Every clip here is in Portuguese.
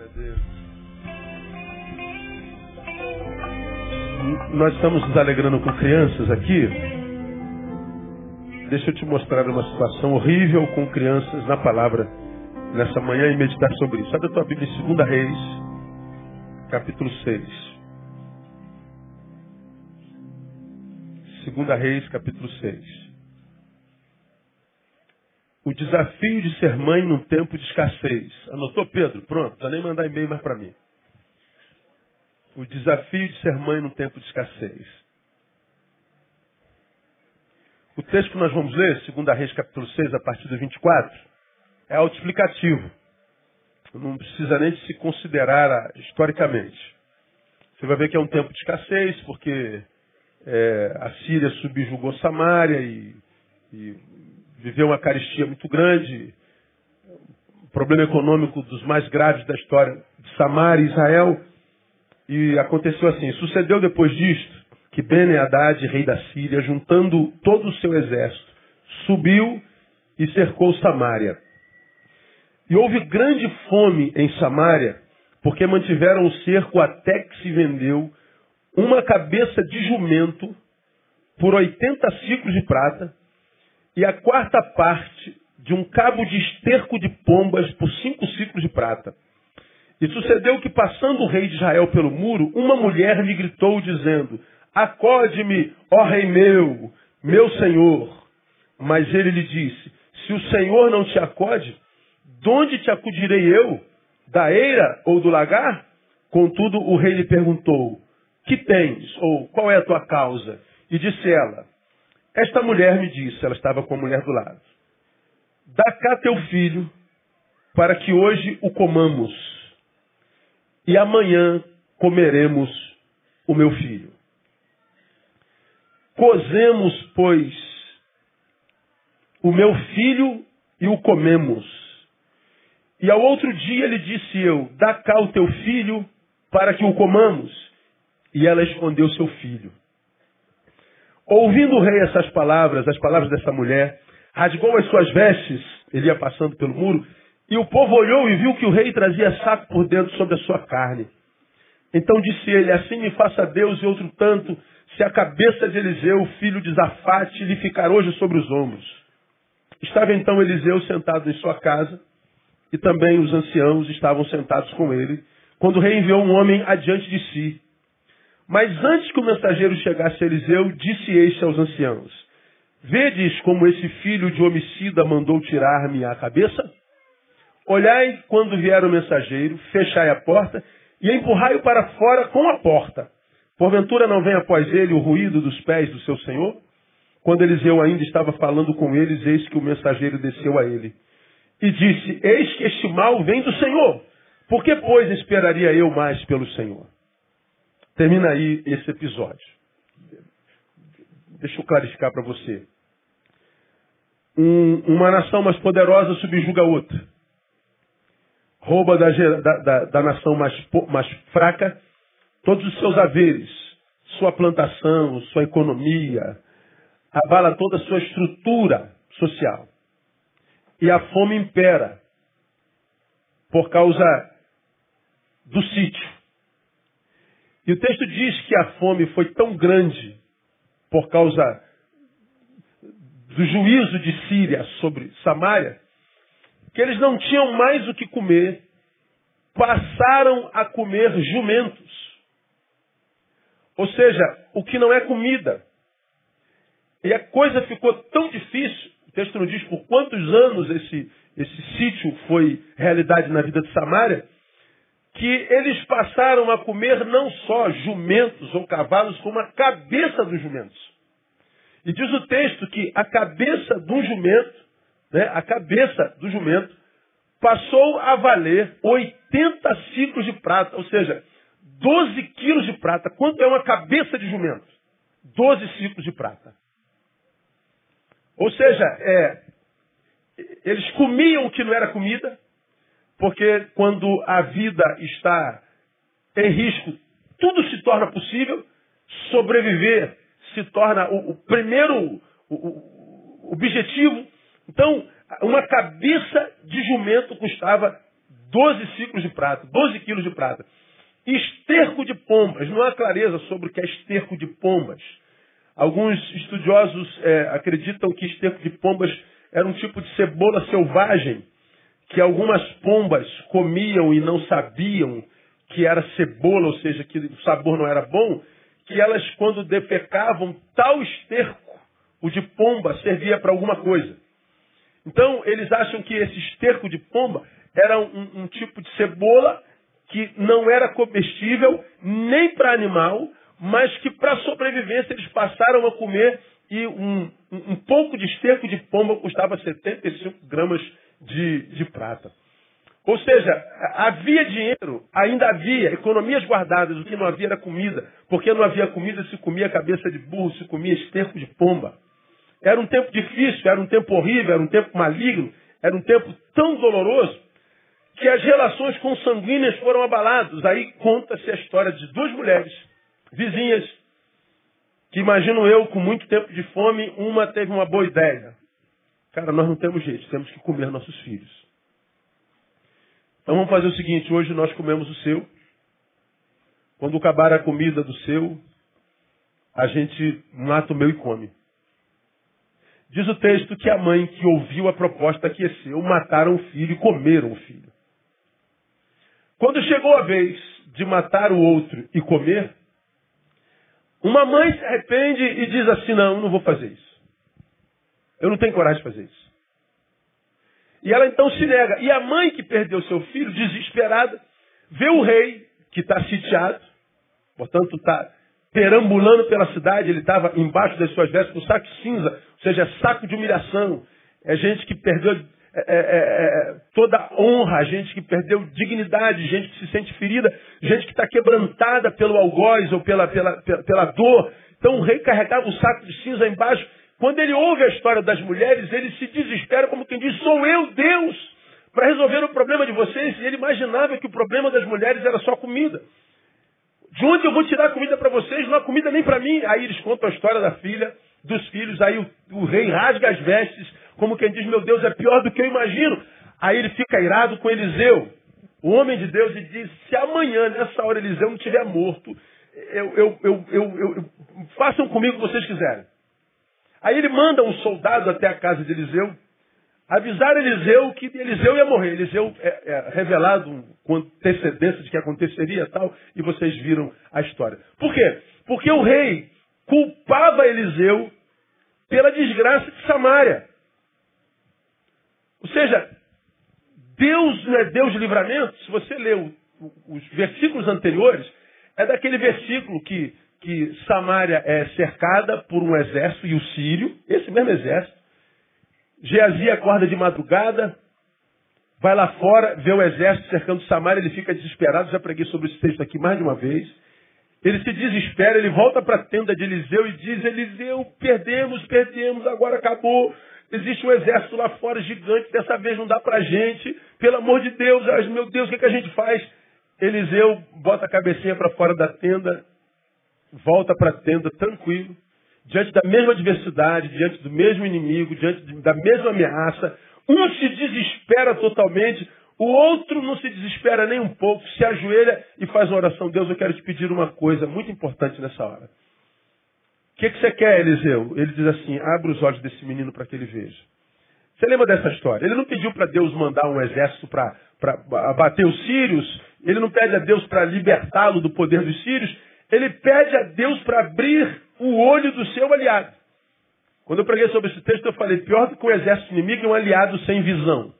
Glória a Deus. Nós estamos nos alegrando com crianças aqui. Deixa eu te mostrar uma situação horrível com crianças na palavra nessa manhã e meditar sobre isso. Sabe a tua Bíblia em 2 Reis, capítulo 6. 2 Reis, capítulo 6. O desafio de ser mãe num tempo de escassez. Anotou, Pedro? Pronto, não nem mandar e-mail mais para mim. O desafio de ser mãe num tempo de escassez. O texto que nós vamos ler, 2 Reis capítulo 6, a partir do 24, é autoexplicativo. Não precisa nem se considerar ah, historicamente. Você vai ver que é um tempo de escassez, porque é, a Síria subjugou Samaria e, e viveu uma caristia muito grande, um problema econômico dos mais graves da história de Samaria e Israel. E aconteceu assim, sucedeu depois disto, que ben Haddad, rei da Síria, juntando todo o seu exército, subiu e cercou Samaria. E houve grande fome em Samaria, porque mantiveram o cerco até que se vendeu uma cabeça de jumento por 80 ciclos de prata e a quarta parte de um cabo de esterco de pombas por cinco ciclos de prata. E sucedeu que, passando o rei de Israel pelo muro, uma mulher lhe gritou, dizendo: Acode-me, ó rei meu, meu senhor. Mas ele lhe disse: Se o senhor não te acode, de onde te acudirei eu? Da eira ou do lagar? Contudo, o rei lhe perguntou: Que tens? Ou qual é a tua causa? E disse ela: esta mulher me disse, ela estava com a mulher do lado, dá cá teu filho para que hoje o comamos e amanhã comeremos o meu filho. Cozemos, pois, o meu filho e o comemos. E ao outro dia lhe disse eu, dá cá o teu filho para que o comamos. E ela escondeu seu filho. Ouvindo o rei essas palavras, as palavras dessa mulher, rasgou as suas vestes, ele ia passando pelo muro, e o povo olhou e viu que o rei trazia saco por dentro sobre a sua carne. Então disse ele, assim me faça Deus e outro tanto, se a cabeça de Eliseu, filho de Zafate, lhe ficar hoje sobre os ombros. Estava então Eliseu sentado em sua casa, e também os anciãos estavam sentados com ele, quando o rei enviou um homem adiante de si. Mas antes que o mensageiro chegasse a Eliseu, disse este aos anciãos: Vedes como esse filho de homicida mandou tirar-me a cabeça? Olhai quando vier o mensageiro, fechai a porta e empurrai-o para fora com a porta. Porventura não vem após ele o ruído dos pés do seu senhor? Quando Eliseu ainda estava falando com eles, eis que o mensageiro desceu a ele. E disse: Eis que este mal vem do Senhor. Por que, pois, esperaria eu mais pelo Senhor? Termina aí esse episódio. Deixa eu clarificar para você. Um, uma nação mais poderosa subjuga outra. Rouba da, da, da nação mais, mais fraca todos os seus haveres, sua plantação, sua economia, abala toda a sua estrutura social. E a fome impera por causa do sítio. E o texto diz que a fome foi tão grande por causa do juízo de Síria sobre Samaria, que eles não tinham mais o que comer, passaram a comer jumentos. Ou seja, o que não é comida. E a coisa ficou tão difícil, o texto não diz por quantos anos esse, esse sítio foi realidade na vida de Samaria, que eles passaram a comer não só jumentos ou cavalos, como a cabeça dos jumentos. E diz o texto que a cabeça do jumento, né, a cabeça do jumento, passou a valer 80 ciclos de prata, ou seja, 12 quilos de prata. Quanto é uma cabeça de jumento? 12 ciclos de prata. Ou seja, é, eles comiam o que não era comida, porque quando a vida está em risco, tudo se torna possível. Sobreviver se torna o, o primeiro o, o objetivo. Então, uma cabeça de jumento custava 12 ciclos de prata, 12 quilos de prata. Esterco de pombas. Não há clareza sobre o que é esterco de pombas. Alguns estudiosos é, acreditam que esterco de pombas era um tipo de cebola selvagem que algumas pombas comiam e não sabiam que era cebola, ou seja, que o sabor não era bom, que elas, quando defecavam, tal esterco, o de pomba, servia para alguma coisa. Então, eles acham que esse esterco de pomba era um, um tipo de cebola que não era comestível nem para animal, mas que para sobrevivência eles passaram a comer e um, um, pouco de esterco de pomba custava 75 gramas de, de prata. Ou seja, havia dinheiro, ainda havia economias guardadas, o que não havia era comida. Porque não havia comida, se comia cabeça de burro, se comia esterco de pomba. Era um tempo difícil, era um tempo horrível, era um tempo maligno, era um tempo tão doloroso que as relações consanguíneas foram abaladas. Aí conta-se a história de duas mulheres, vizinhas, que imagino eu, com muito tempo de fome, uma teve uma boa ideia. Cara, nós não temos jeito, temos que comer nossos filhos. Então vamos fazer o seguinte, hoje nós comemos o seu. Quando acabar a comida do seu, a gente mata o meu e come. Diz o texto que a mãe que ouviu a proposta aqueceu, mataram o filho e comeram o filho. Quando chegou a vez de matar o outro e comer, uma mãe se arrepende e diz assim: Não, não vou fazer isso. Eu não tenho coragem de fazer isso. E ela então se nega. E a mãe que perdeu seu filho, desesperada, vê o rei que está sitiado, portanto está perambulando pela cidade, ele estava embaixo das suas vestes com saco cinza, ou seja, saco de humilhação. É gente que perdeu é, é, é, é toda honra, gente que perdeu dignidade, gente que se sente ferida, gente que está quebrantada pelo algoz ou pela, pela, pela, pela dor. Então o rei carregava o saco de cinza embaixo quando ele ouve a história das mulheres, ele se desespera como quem diz, sou eu, Deus, para resolver o problema de vocês. E ele imaginava que o problema das mulheres era só comida. De onde eu vou tirar comida para vocês? Não há comida nem para mim. Aí eles contam a história da filha, dos filhos. Aí o, o, rei rasga as vestes, como quem diz, meu Deus, é pior do que eu imagino. Aí ele fica irado com Eliseu, o homem de Deus, e diz, se amanhã, nessa hora, Eliseu não estiver morto, eu, eu, eu, façam comigo o que vocês quiserem. Aí ele manda um soldado até a casa de Eliseu, avisar Eliseu que Eliseu ia morrer. Eliseu é, é revelado com antecedência de que aconteceria tal, e vocês viram a história. Por quê? Porque o rei culpava Eliseu pela desgraça de Samaria. Ou seja, Deus não é Deus de livramento. Se você lê os versículos anteriores, é daquele versículo que que Samaria é cercada por um exército, e o sírio, esse mesmo exército. Geazi acorda de madrugada, vai lá fora, vê o exército cercando Samaria, ele fica desesperado, já preguei sobre esse texto aqui mais de uma vez. Ele se desespera, ele volta para a tenda de Eliseu e diz, Eliseu, perdemos, perdemos, agora acabou. Existe um exército lá fora gigante, dessa vez não dá para gente. Pelo amor de Deus, meu Deus, o que, é que a gente faz? Eliseu bota a cabecinha para fora da tenda, volta para a tenda tranquilo, diante da mesma adversidade, diante do mesmo inimigo, diante da mesma ameaça. Um se desespera totalmente, o outro não se desespera nem um pouco, se ajoelha e faz uma oração. Deus, eu quero te pedir uma coisa muito importante nessa hora. O que, que você quer, Eliseu? Ele diz assim: abre os olhos desse menino para que ele veja. Você lembra dessa história? Ele não pediu para Deus mandar um exército para abater os sírios, ele não pede a Deus para libertá-lo do poder dos sírios, ele pede a Deus para abrir o olho do seu aliado. Quando eu preguei sobre esse texto, eu falei, pior do que o exército inimigo é um aliado sem visão.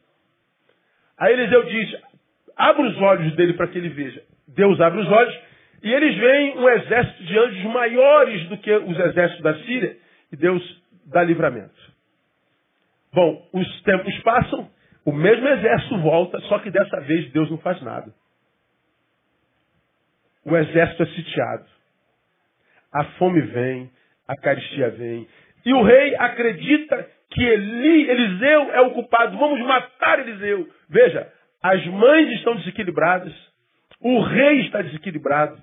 Aí Eliseu diz, abre os olhos dele para que ele veja. Deus abre os olhos e eles veem um exército de anjos maiores do que os exércitos da Síria e Deus dá livramento. Bom, os tempos passam, o mesmo exército volta, só que dessa vez Deus não faz nada o exército é sitiado. A fome vem, a caristia vem. E o rei acredita que Eli, Eliseu é o culpado. Vamos matar Eliseu. Veja, as mães estão desequilibradas, o rei está desequilibrado,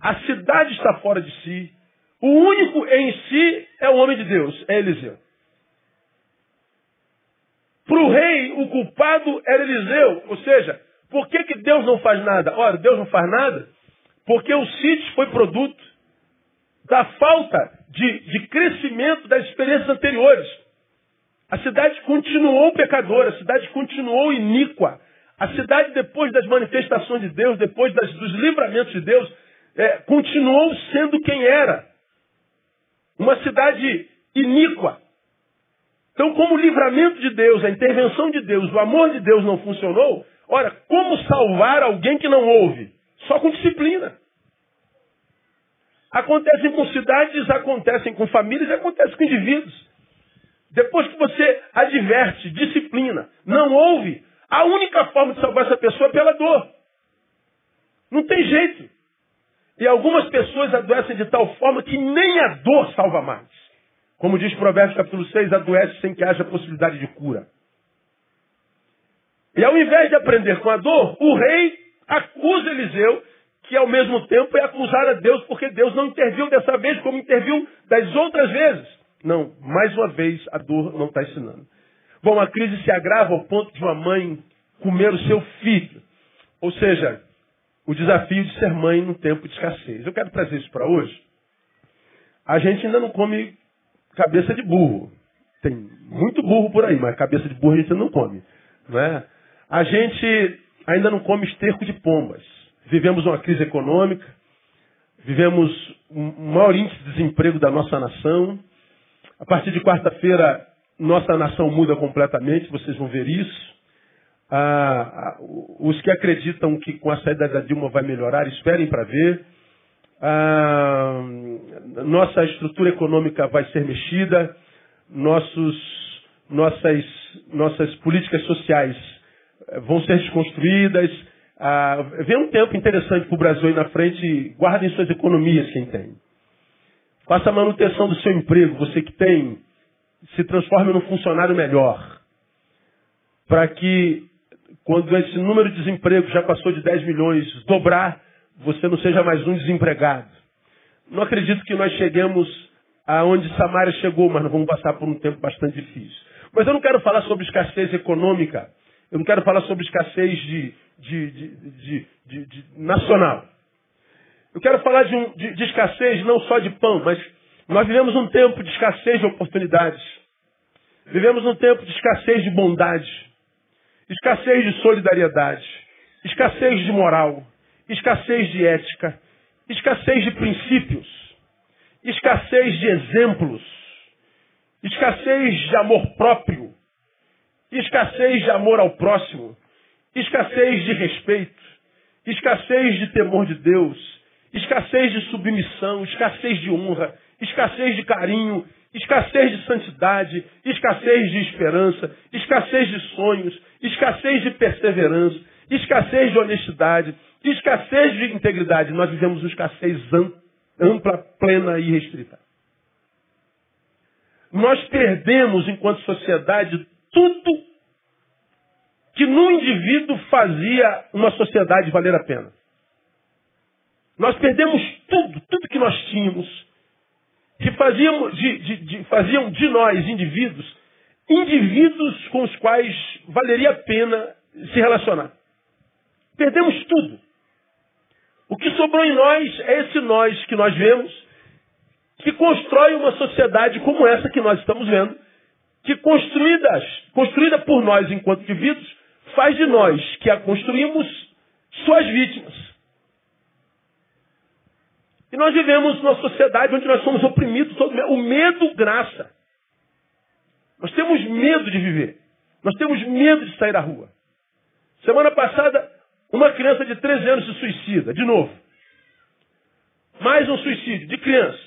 a cidade está fora de si. O único em si é o homem de Deus, é Eliseu. Para o rei, o culpado era Eliseu. Ou seja, Por que, que Deus não faz nada? Ora, Deus não faz nada porque o sítio foi produto da falta de, de crescimento das experiências anteriores. A cidade continuou pecadora, a cidade continuou iníqua. A cidade, depois das manifestações de Deus, depois das, dos livramentos de Deus, é, continuou sendo quem era. Uma cidade iníqua. Então, como o livramento de Deus, a intervenção de Deus, o amor de Deus não funcionou, ora, como salvar alguém que não ouve? Só com disciplina. Acontecem com cidades, acontecem com famílias, acontecem com indivíduos. Depois que você adverte, disciplina, não ouve, a única forma de salvar essa pessoa é pela dor. Não tem jeito. E algumas pessoas adoecem de tal forma que nem a dor salva mais. Como diz Provérbios capítulo 6, adoece sem que haja possibilidade de cura. E ao invés de aprender com a dor, o rei acusa Eliseu, que ao mesmo tempo é acusar a Deus, porque Deus não interviu dessa vez como interviu das outras vezes. Não, mais uma vez a dor não está ensinando. Bom, a crise se agrava ao ponto de uma mãe comer o seu filho. Ou seja, o desafio de ser mãe num tempo de escassez. Eu quero trazer isso para hoje. A gente ainda não come cabeça de burro. Tem muito burro por aí, mas cabeça de burro a gente não come. Não é? A gente ainda não come esterco de pombas. Vivemos uma crise econômica, vivemos um maior índice de desemprego da nossa nação. A partir de quarta-feira, nossa nação muda completamente, vocês vão ver isso. Ah, ah os que acreditam que com a saída da Dilma vai melhorar, esperem para ver ah, nossa estrutura econômica vai ser mexida, nossos, nossas, nossas políticas sociais vão ser desconstruídas. Ah, um tempo interessante para o Brasil aí na frente, guardem suas economias quem tem. Faça a manutenção do seu emprego, você que tem, se transforme num funcionário melhor. Para que, quando esse número de desemprego já passou de 10 milhões, dobrar, você não seja mais um desempregado. Não acredito que nós cheguemos aonde Samaria chegou, mas nós vamos passar por um tempo bastante difícil. Mas eu não quero falar sobre escassez econômica, eu não quero falar sobre escassez de, de, de, de nacional. Eu quero falar de, escassez não só de pão, mas nós vivemos um tempo de escassez de oportunidades. Vivemos um tempo de escassez de bondade, escassez de solidariedade, escassez de moral, escassez de ética, escassez de princípios, escassez de exemplos, escassez de amor próprio, escassez de amor ao próximo, escassez de respeito, escassez de temor de Deus, escassez de submissão, escassez de honra, escassez de carinho, escassez de santidade, escassez de esperança, escassez de sonhos, escassez de perseverança, escassez de honestidade, escassez de integridade. Nós vivemos uma escassez ampla, plena e restrita. Nós perdemos, enquanto sociedade, tudo que no indivíduo fazia uma sociedade valer a pena. Nós perdemos tudo, tudo que nós tínhamos, que fazíamos de, de, de, faziam de nós, indivíduos, indivíduos com os quais valeria a pena se relacionar. Perdemos tudo. O que sobrou em nós é esse nós que nós vemos, que constrói uma sociedade como essa que nós estamos vendo, que construídas, construída por nós enquanto indivíduos, faz de nós que a construímos suas vítimas. E nós vivemos numa sociedade onde nós somos oprimidos, todo o medo graça. Nós temos medo de viver. Nós temos medo de sair à rua. Semana passada, uma criança de 13 anos se suicida, de novo. Mais um suicídio, de criança.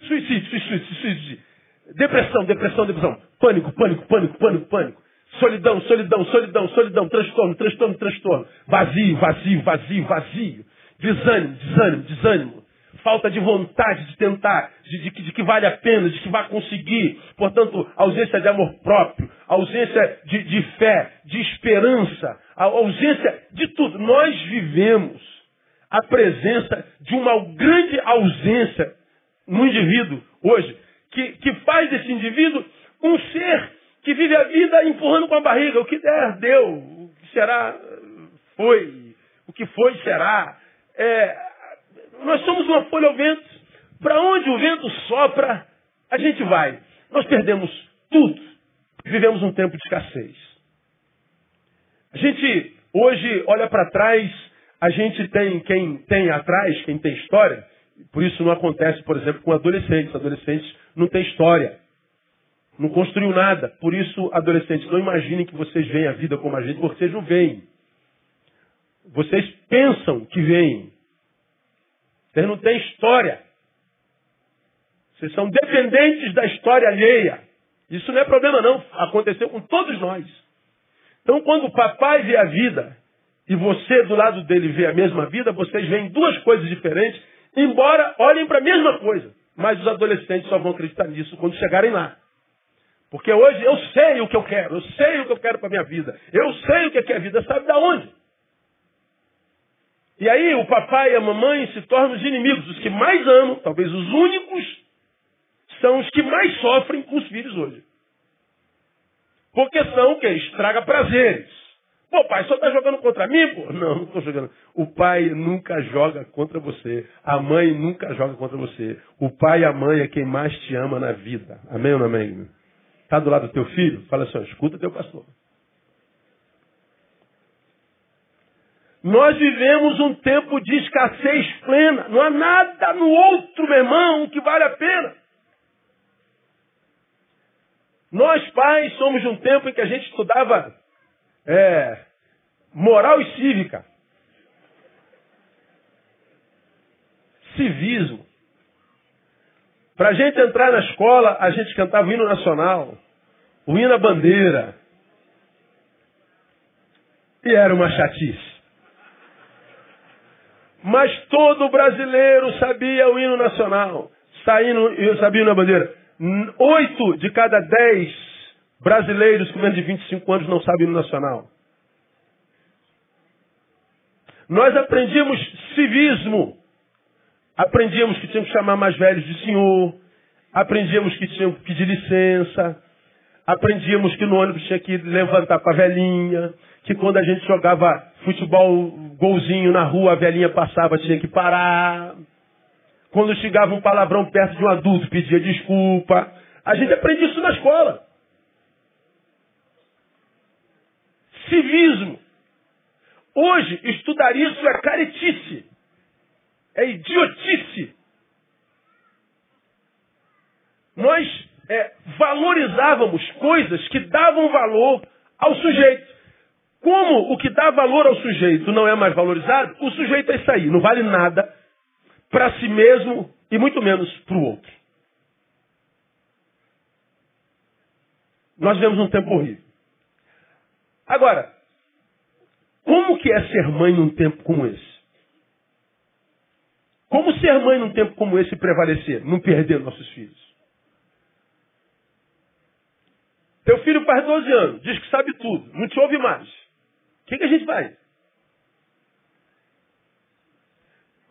Suicídio, suicídio, suicídio. Depressão, depressão, depressão. Pânico, pânico, pânico, pânico, pânico. Solidão, solidão, solidão, solidão. Transtorno, transtorno, transtorno. Vazio, vazio, vazio, vazio. Desânimo, desânimo, desânimo. Falta de vontade de tentar, de, de, de, que vale a pena, de que vai conseguir. Portanto, ausência de amor próprio, ausência de, de fé, de esperança, ausência de tudo. Nós vivemos a presença de uma grande ausência no indivíduo hoje, que, que faz desse indivíduo um ser que vive a vida empurrando com a barriga. O que der, deu. O que será, foi, o que foi será. É, nós somos uma folha ao vento. Para onde o vento sopra, a gente vai. Nós perdemos tudo. Vivemos um tempo de escassez. A gente hoje olha para trás, a gente tem quem tem atrás, quem tem história. Por isso não acontece, por exemplo, com adolescentes. Adolescentes não têm história. Não construiu nada. Por isso, adolescentes, não imaginem que vocês veem a vida como a gente, porque vocês não veem. Vocês pensam que veem. Vocês não têm história. Vocês são dependentes da história alheia. Isso não é problema não. Aconteceu com todos nós. Então, quando o papai vê a vida e você do lado dele vê a mesma vida, vocês veem duas coisas diferentes, embora olhem para a mesma coisa. Mas os adolescentes só vão acreditar nisso quando chegarem lá. Porque hoje eu sei o que eu quero, eu sei o que eu quero para minha vida, eu sei o que é a vida, sabe da onde? E aí o papai e a mamãe se tornam os inimigos, os que mais amam, talvez os únicos, são os que mais sofrem com os filhos hoje. Porque são quê? Estraga prazeres. Pô, pai, só está jogando contra mim? Pô? Não, não estou jogando. O pai nunca joga contra você. A mãe nunca joga contra você. O pai e a mãe é quem mais te ama na vida. Amém ou não amém? Está do lado do teu filho? Fala assim, escuta teu pastor. Nós vivemos um tempo de escassez plena. Não há nada no outro, meu irmão, que vale a pena. Nós, pais, somos de um tempo em que a gente estudava é, moral e cívica. Civismo. Para a gente entrar na escola, a gente cantava o hino nacional, o hino à bandeira. E era uma chatice. Mas todo brasileiro sabia o hino nacional. Saindo, eu sabia o hino à bandeira. Oito de cada dez brasileiros com menos de 25 anos não sabem o hino nacional. Nós aprendíamos civismo. Aprendíamos que tínhamos que chamar mais velhos de senhor. Aprendíamos que tínhamos que pedir licença. Aprendíamos que no ônibus tinha que levantar com a velhinha. Que quando a gente jogava futebol, golzinho na rua, a velhinha passava, tinha que parar. Quando chegava um palavrão perto de um adulto, pedia desculpa. A gente aprende isso na escola. Civismo. Hoje, estudar isso é caretice. É idiotice. Nós é, valorizávamos coisas que davam valor ao sujeito. Como o que dá valor ao sujeito não é mais valorizado, o sujeito é isso aí, não vale nada para si mesmo e muito menos para o outro. Nós vivemos um tempo horrível. Agora, como que é ser mãe num tempo como esse? Como ser mãe num tempo como esse prevalecer, não perder nossos filhos? Teu filho faz 12 anos, diz que sabe tudo, não te ouve mais. O que, que a gente faz?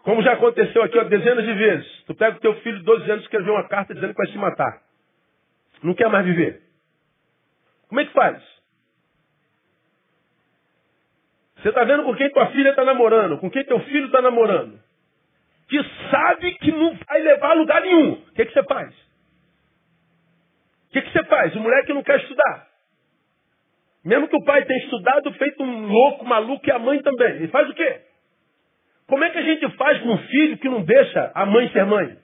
Como já aconteceu aqui ó, dezenas de vezes. Tu pega o teu filho de 12 anos e escrever uma carta dizendo que vai se matar. Não quer mais viver. Como é que faz? Você está vendo com quem tua filha está namorando, com quem teu filho está namorando que sabe que não vai levar a lugar nenhum. O que, que você faz? O que, que você faz? O moleque não quer estudar. Mesmo que o pai tenha estudado, feito um louco, maluco, e a mãe também. Ele faz o quê? Como é que a gente faz com um filho que não deixa a mãe ser mãe?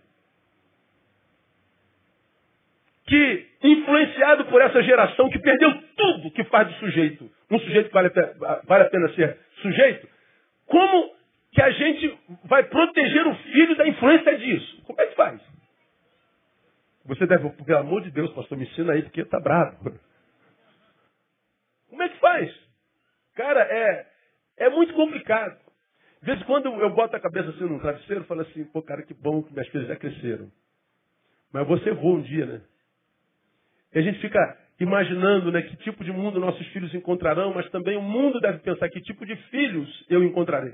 Que, influenciado por essa geração que perdeu tudo que faz do sujeito, um sujeito que vale, vale a pena ser sujeito, como que a gente vai proteger o filho da influência disso. Como é que faz? Você deve, pelo amor de Deus, pastor, me ensina aí, porque está bravo. Como é que faz? Cara, é, é muito complicado. De vez em quando eu boto a cabeça assim no travesseiro e falo assim, pô, cara, que bom que minhas filhas já cresceram. Mas você voa um dia, né? E a gente fica imaginando né, que tipo de mundo nossos filhos encontrarão, mas também o mundo deve pensar que tipo de filhos eu encontrarei.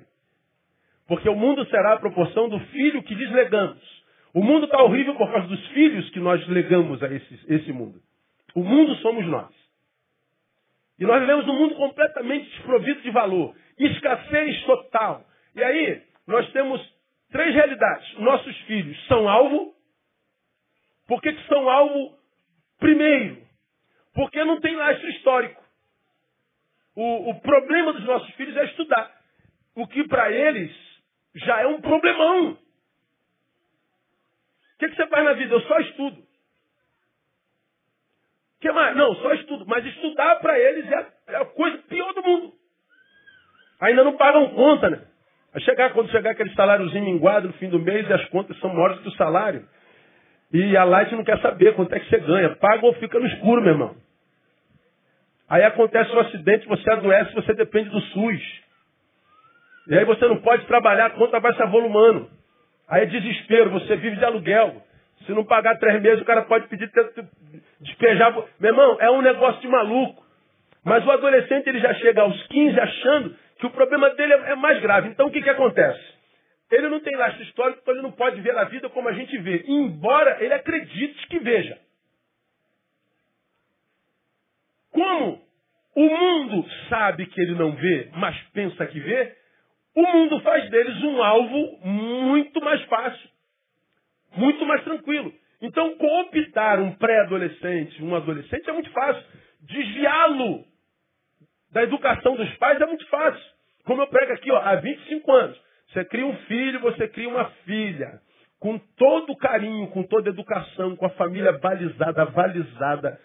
Porque o mundo será a proporção do filho que lhes legamos. O mundo está horrível por causa dos filhos que nós legamos a esse, esse mundo. O mundo somos nós. E nós vivemos um mundo completamente desprovido de valor. Escassez total. E aí, nós temos três realidades. Nossos filhos são alvo. Por que, são alvo? Primeiro, porque não tem lastro histórico. O, o problema dos nossos filhos é estudar. O que para eles já é um problemão. Que, que você faz na vida? Eu só estudo. O que mais? Não, só estudo. Mas estudar para eles é, é a coisa pior do mundo. Ainda não pagam conta, né? Chegar, quando chegar aquele saláriozinho minguado no fim do mês e as contas são maiores que o salário. E a Light não quer saber quanto é que você ganha. Paga ou fica no escuro, meu irmão. Aí acontece um acidente, você adoece, você depende do SUS. E aí você não pode trabalhar, a conta vai se avolumando. Aí é desespero, você vive de aluguel. Se não pagar três meses, o cara pode pedir despejar. Meu irmão, é um negócio de maluco. Mas o adolescente ele já chega aos 15 achando que o problema dele é mais grave. Então o que, que acontece? Ele não tem lastro histórico, então ele não pode ver a vida como a gente vê. Embora ele acredite que veja. Como o mundo sabe que ele não vê, mas pensa que vê, o mundo faz deles um alvo muito mais fácil, muito mais tranquilo. Então, cooptar um pré-adolescente, um adolescente, é muito fácil. Desviá-lo da educação dos pais é muito fácil. Como eu prego aqui ó, há 25 anos. Você cria um filho, você cria uma filha. Com todo carinho, com toda educação, com a família balizada, avalizada,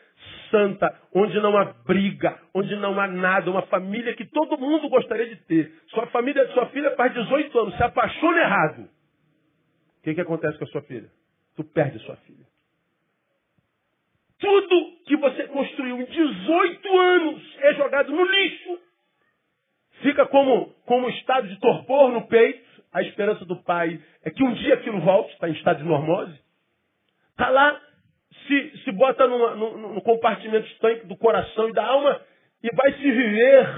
santa, onde não há briga, onde não há nada, uma família que todo mundo gostaria de ter. Sua família, sua filha faz 18 anos, se apaixona errado. O que, que acontece com a sua filha? Tu perde sua filha. Tudo que você construiu em 18 anos é jogado no lixo. Fica como, como estado de torpor no peito. A esperança do pai é que um dia aquilo volte, está em estado de normose. Está lá se, se bota numa, no, no compartimento estanque do coração e da alma e vai se viver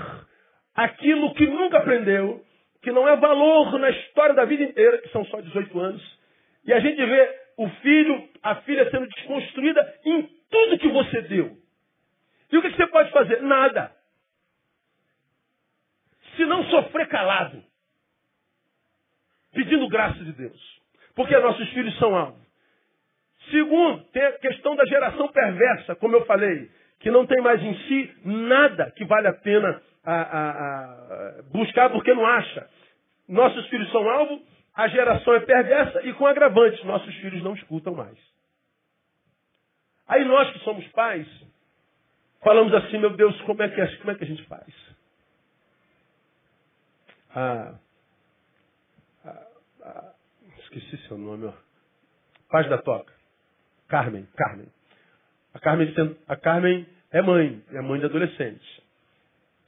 aquilo que nunca aprendeu, que não é valor na história da vida inteira, que são só 18 anos. E a gente vê o filho, a filha sendo desconstruída em tudo que você deu. E o que você pode fazer? Nada. Se não sofrer calado, pedindo graça de Deus. Porque nossos filhos são alvo. Segundo, tem a questão da geração perversa, como eu falei, que não tem mais em si nada que vale a pena a, a, a buscar porque não acha. Nossos filhos são alvo, a geração é perversa e com agravantes, nossos filhos não escutam mais. Aí nós que somos pais, falamos assim, meu Deus, como é que, é, como é que a gente faz? Ah, ah, ah, esqueci seu nome, ó. Paz da Toca. Carmen, Carmen. A Carmen, a Carmen é mãe, é mãe de adolescentes.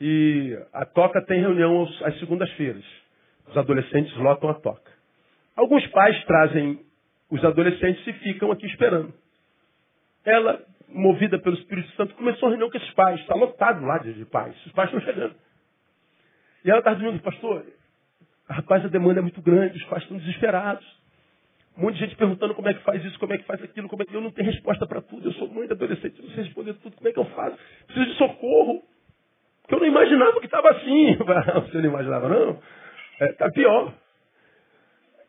E a toca tem reunião às segundas-feiras. Os adolescentes lotam a toca. Alguns pais trazem os adolescentes e ficam aqui esperando. Ela, movida pelo Espírito Santo, começou a reunião com esses pais. Está lotado lá de, pais. Os pais estão chegando. E ela está dizendo, pastor, rapaz, a demanda é muito grande, os pais estão desesperados. Um monte de gente perguntando como é que faz isso, como é que faz aquilo, como é que eu não tenho resposta para tudo. Eu sou mãe de adolescente, eu não sei responder tudo, como é que eu faço? Preciso de socorro. Porque eu não imaginava que estava assim. Você não imaginava, não? Está é, tá pior.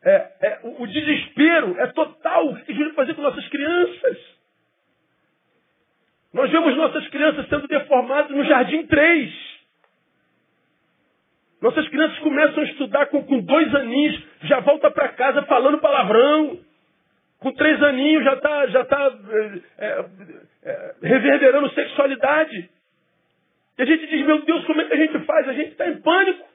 É, é, o, o, desespero é total. O que a gente vai fazer com nossas crianças? Nós vemos nossas crianças sendo deformadas no Jardim 3. Nossas crianças começam a estudar com, com dois aninhos, já volta para casa falando palavrão. Com três aninhos já está já tá, é, é, reverberando sexualidade. E a gente diz, meu Deus, como é que a gente faz? A gente está em pânico.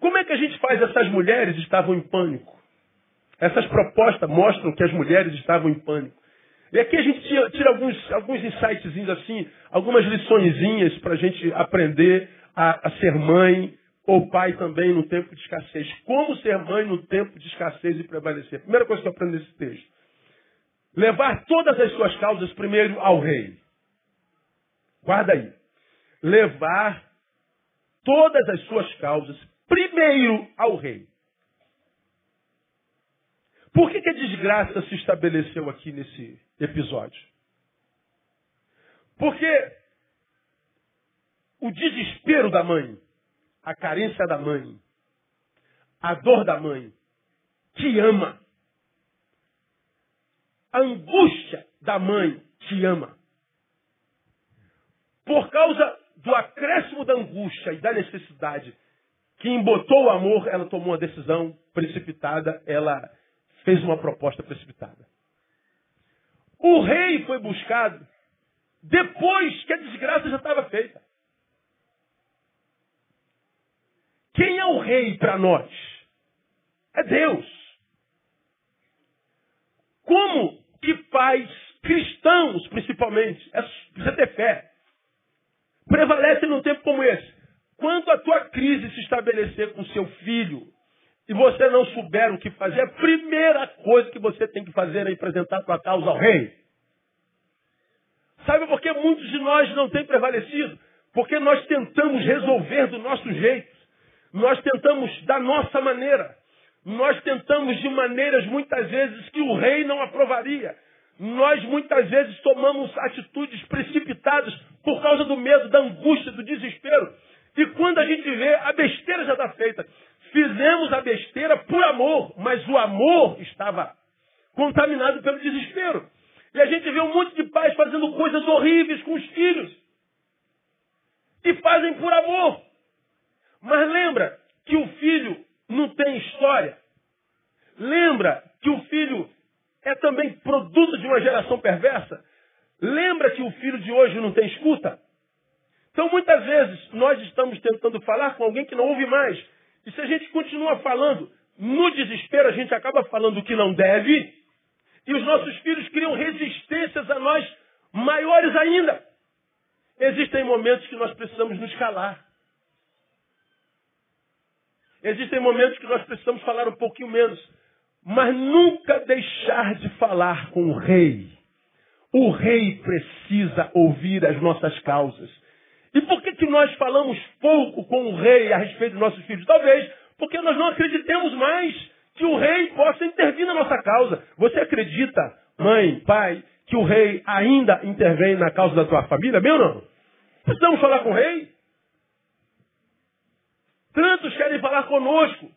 Como é que a gente faz? Essas mulheres estavam em pânico. Essas propostas mostram que as mulheres estavam em pânico. E aqui a gente tira, alguns, alguns insightzinhos assim, algumas liçõezinhas para a gente aprender a, a ser mãe ou pai também no tempo de escassez. Como ser mãe no tempo de escassez e prevalecer? Primeira coisa que eu aprendo nesse texto. Levar todas as suas causas primeiro ao rei. Guarda aí. Levar todas as suas causas primeiro ao rei. Por que, que a desgraça se estabeleceu aqui nesse episódio? Porque o desespero da mãe, a carência da mãe, a dor da mãe, te ama. A angústia da mãe te ama. Por causa do acréscimo da angústia e da necessidade que embotou o amor, ela tomou uma decisão precipitada, ela fez uma proposta precipitada. O rei foi buscado depois que a desgraça já estava feita. Quem é o rei para nós? É Deus. Como que pais cristãos, principalmente, é, precisa ter fé, prevalecem num tempo como esse? Quando a tua crise se estabelecer com seu filho e você não souber o que fazer, a primeira coisa que você tem que fazer é apresentar a tua causa ao rei. Sabe por que muitos de nós não têm prevalecido? Porque nós tentamos resolver do nosso jeito. Nós tentamos da nossa maneira. Nós tentamos de maneiras muitas vezes que o rei não aprovaria. Nós muitas vezes tomamos atitudes precipitadas por causa do medo, da angústia, do desespero. E quando a gente vê, a besteira já está feita. Fizemos a besteira por amor, mas o amor estava contaminado pelo desespero. E a gente vê um monte de pais fazendo coisas horríveis com os filhos. E fazem por amor. Mas lembra que o filho não tem história. Lembra que o filho é também produto de uma geração perversa. Lembra que o filho de hoje não tem escuta. Então muitas vezes nós estamos tentando falar com alguém que não ouve mais. E se a gente continua falando no desespero, a gente acaba falando o que não deve e os nossos filhos criam resistências a nós maiores ainda. Existem momentos que nós precisamos nos calar. Existem momentos que nós precisamos falar um pouquinho menos. Mas nunca deixar de falar com o rei. O rei precisa ouvir as nossas causas. E por que, que nós falamos pouco com o rei a respeito dos nossos filhos? Talvez porque nós não acreditemos mais que o rei possa intervir na nossa causa. Você acredita, mãe, pai, que o rei ainda intervém na causa da tua família? Meu não? Precisamos falar com o rei? Tantos querem falar conosco,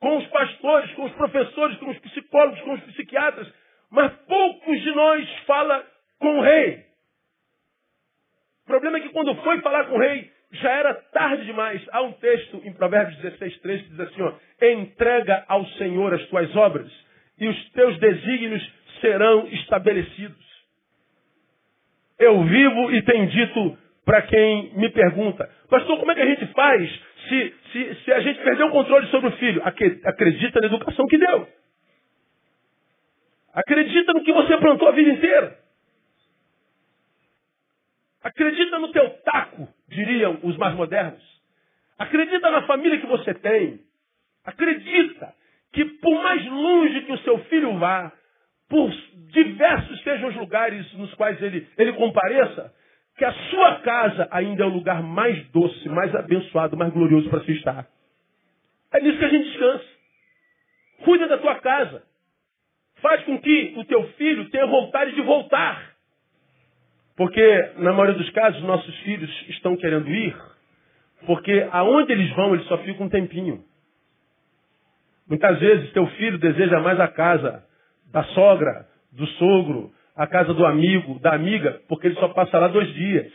com os pastores, com os professores, com os psicólogos, com os psiquiatras, mas poucos de nós falam com o rei. O problema é que quando foi falar com o rei, já era tarde demais. Há um texto em Provérbios 16, 3 que diz assim, ó, entrega ao Senhor as tuas obras e os teus desígnios serão estabelecidos. Eu vivo e tenho dito para quem me pergunta, pastor, como é que a gente faz se, se, se a gente perder o controle sobre o filho? Acredita na educação que deu. Acredita no que você plantou a vida inteira. Acredita no teu taco, diriam os mais modernos. Acredita na família que você tem. Acredita que por mais longe que o seu filho vá, por diversos sejam os lugares nos quais ele, ele compareça, que a sua casa ainda é o lugar mais doce, mais abençoado, mais glorioso para se estar. É nisso que a gente descansa. Cuida da tua casa. Faz com que o teu filho tenha vontade de voltar. Porque, na maioria dos casos, nossos filhos estão querendo ir, porque aonde eles vão, eles só ficam um tempinho. Muitas vezes, teu filho deseja mais a casa da sogra, do sogro, a casa do amigo, da amiga, porque ele só passa lá dois dias.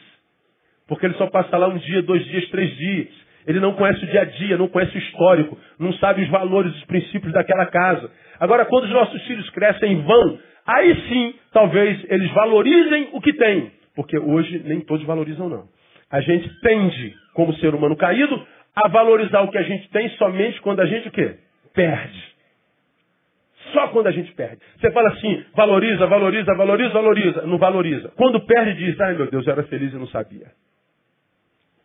Porque ele só passa lá um dia, dois dias, três dias. Ele não conhece o dia a dia, não conhece o histórico, não sabe os valores, os princípios daquela casa. Agora, quando os nossos filhos crescem vão Aí sim, talvez eles valorizem o que têm. Porque hoje nem todos valorizam, não. A gente tende, como ser humano caído, a valorizar o que a gente tem somente quando a gente o quê? Perde. Só quando a gente perde. Você fala assim, valoriza, valoriza, valoriza, valoriza. Não valoriza. Quando perde, diz, ai meu Deus, eu era feliz e não sabia.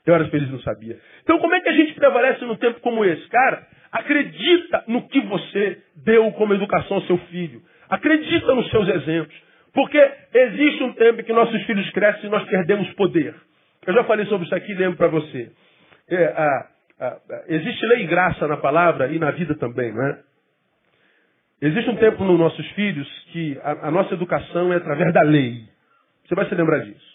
Eu era feliz e não sabia. Então como é que a gente prevalece num tempo como esse? Cara, acredita no que você deu como educação ao seu filho. Acredita nos seus exemplos. Porque existe um tempo em que nossos filhos crescem e nós perdemos poder. Eu já falei sobre isso aqui lembro para você. É, a, a, a, existe lei e graça na palavra e na vida também, não é? Existe um tempo nos nossos filhos que a, nossa educação é através da lei. Você vai se lembrar disso.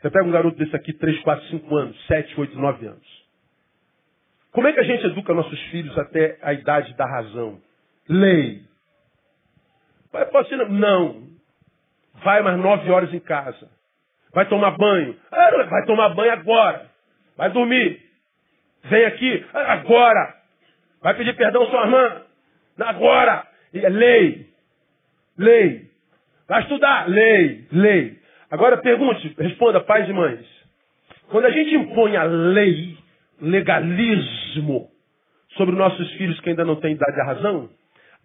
Você pega um garoto desse aqui, 3, 4, 5 anos, 7, 8, 9 anos. Como é que a gente educa nossos filhos até a idade da razão? Lei. Vai, posso ir? Não. Vai mais 9 horas em casa. Vai tomar banho. Ah, vai tomar banho agora. Vai dormir. Vem aqui agora. Vai pedir perdão à sua irmã. Agora. É lei. Lei. Vai estudar. Lei. Lei. Agora pergunte, responda, pais e mães. Quando a gente impõe a lei, legalismo, sobre nossos filhos que ainda não têm idade à razão,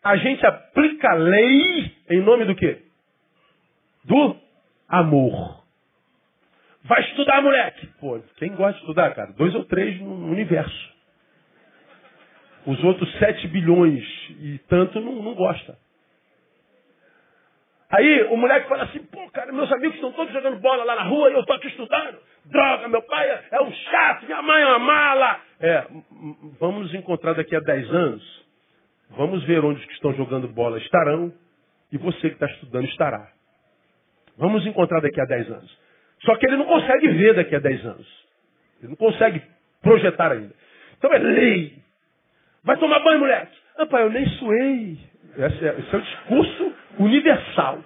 a gente aplica a lei em nome do quê? Do amor. Vai estudar, moleque. Pô, quem gosta de estudar, cara? Dois ou três no universo. Os outros sete bilhões e tanto não, não gosta. Aí o moleque fala assim, pô, cara, meus amigos estão todos jogando bola lá na rua e eu estou aqui estudando. Droga, meu pai é, um chato, minha mãe é uma mala. É, vamos nos encontrar daqui a dez anos. Vamos ver onde os que estão jogando bola estarão e você que está estudando estará. Vamos encontrar daqui a dez anos. Só que ele não consegue ver daqui a dez anos. Ele não consegue projetar ainda. Então é lei. Vai tomar banho, moleque. Ah, pai, eu nem suei. Esse é, esse é o discurso universal.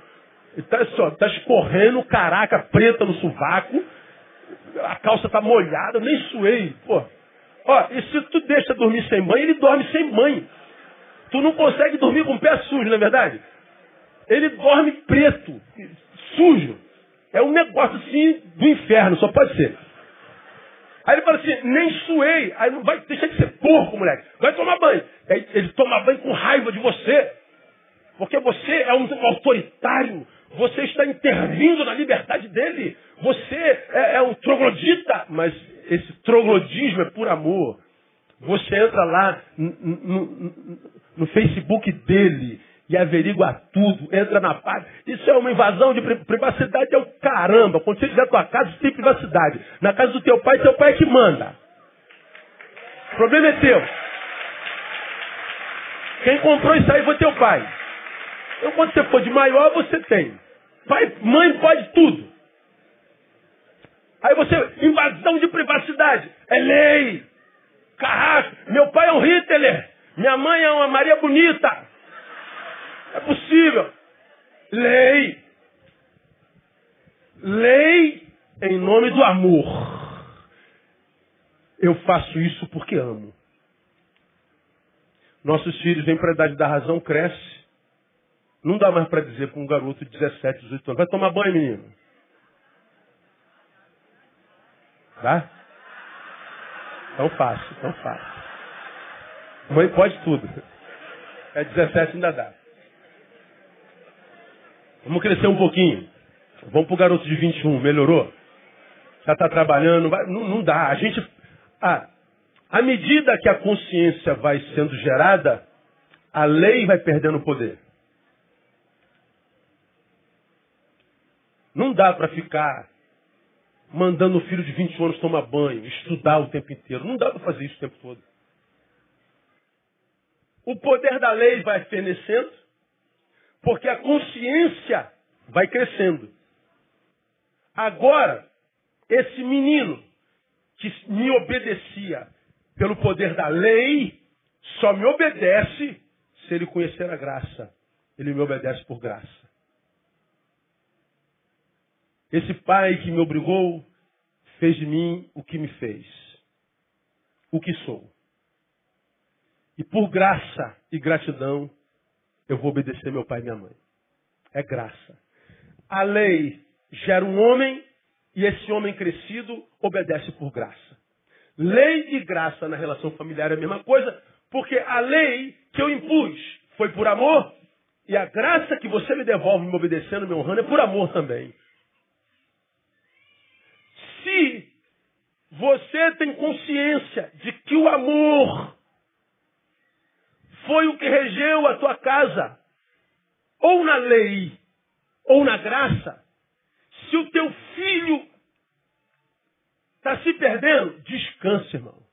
Está tá escorrendo caraca preta no sovaco, a calça está molhada, eu nem suei. Pô. Ó, e se tu deixa dormir sem mãe, ele dorme sem mãe. Tu não consegue dormir com o pé sujo, não é verdade? Ele dorme preto, sujo. É um negócio assim do inferno, só pode ser. Aí ele fala assim, nem suei. Aí não vai, deixa de ser porco, moleque. Vai tomar banho. Aí ele toma banho com raiva de você. Porque você é um autoritário. Você está intervindo na liberdade dele. Você é, é um troglodita. Mas esse troglodismo é por amor. Você entra lá no, no, no Facebook dele e averigua tudo, entra na página. Isso é uma invasão de privacidade, é o caramba. Quando você estiver na tua casa, você tem privacidade. Na casa do teu pai, teu pai é que manda. O problema é teu. Quem comprou isso aí foi teu pai. Então quando você for de maior, você tem. Pai, mãe pode tudo. Aí você, invasão de privacidade. É lei. Carrasco. Meu pai é um Hitler. Minha mãe é uma Maria Bonita. É possível. Lei. Lei em nome do amor. Eu faço isso porque amo. Nossos filhos a idade da razão, cresce. Não dá mais para dizer para um garoto de 17, 18 anos, vai tomar banho, menino. Tá? Tão fácil, tão fácil. Mãe pode tudo. É 17 ainda dá. Vamos crescer um pouquinho. Vamos pro garoto de 21, melhorou? Já está trabalhando, não, não, dá. A gente. À medida que a consciência vai sendo gerada, a lei vai perdendo poder. Não dá para ficar mandando o filho de 20 anos tomar banho, estudar o tempo inteiro. Não dá para fazer isso o tempo todo. O poder da lei vai fenecendo, porque a consciência vai crescendo. Agora, esse menino que me obedecia pelo poder da lei, só me obedece se ele conhecer a graça. Ele me obedece por graça. Esse pai que me obrigou fez de mim o que me fez, o que sou. E por graça e gratidão, eu vou obedecer meu pai e minha mãe. É graça. A lei gera um homem e esse homem crescido obedece por graça. Lei e graça na relação familiar é a mesma coisa, porque a lei que eu impus foi por amor e a graça que você me devolve me obedecendo, me honrando, é por amor também. Se você tem consciência de que o amor foi o que regeu a tua casa, ou na lei, ou na graça, se o teu filho está se perdendo, descanse, irmão.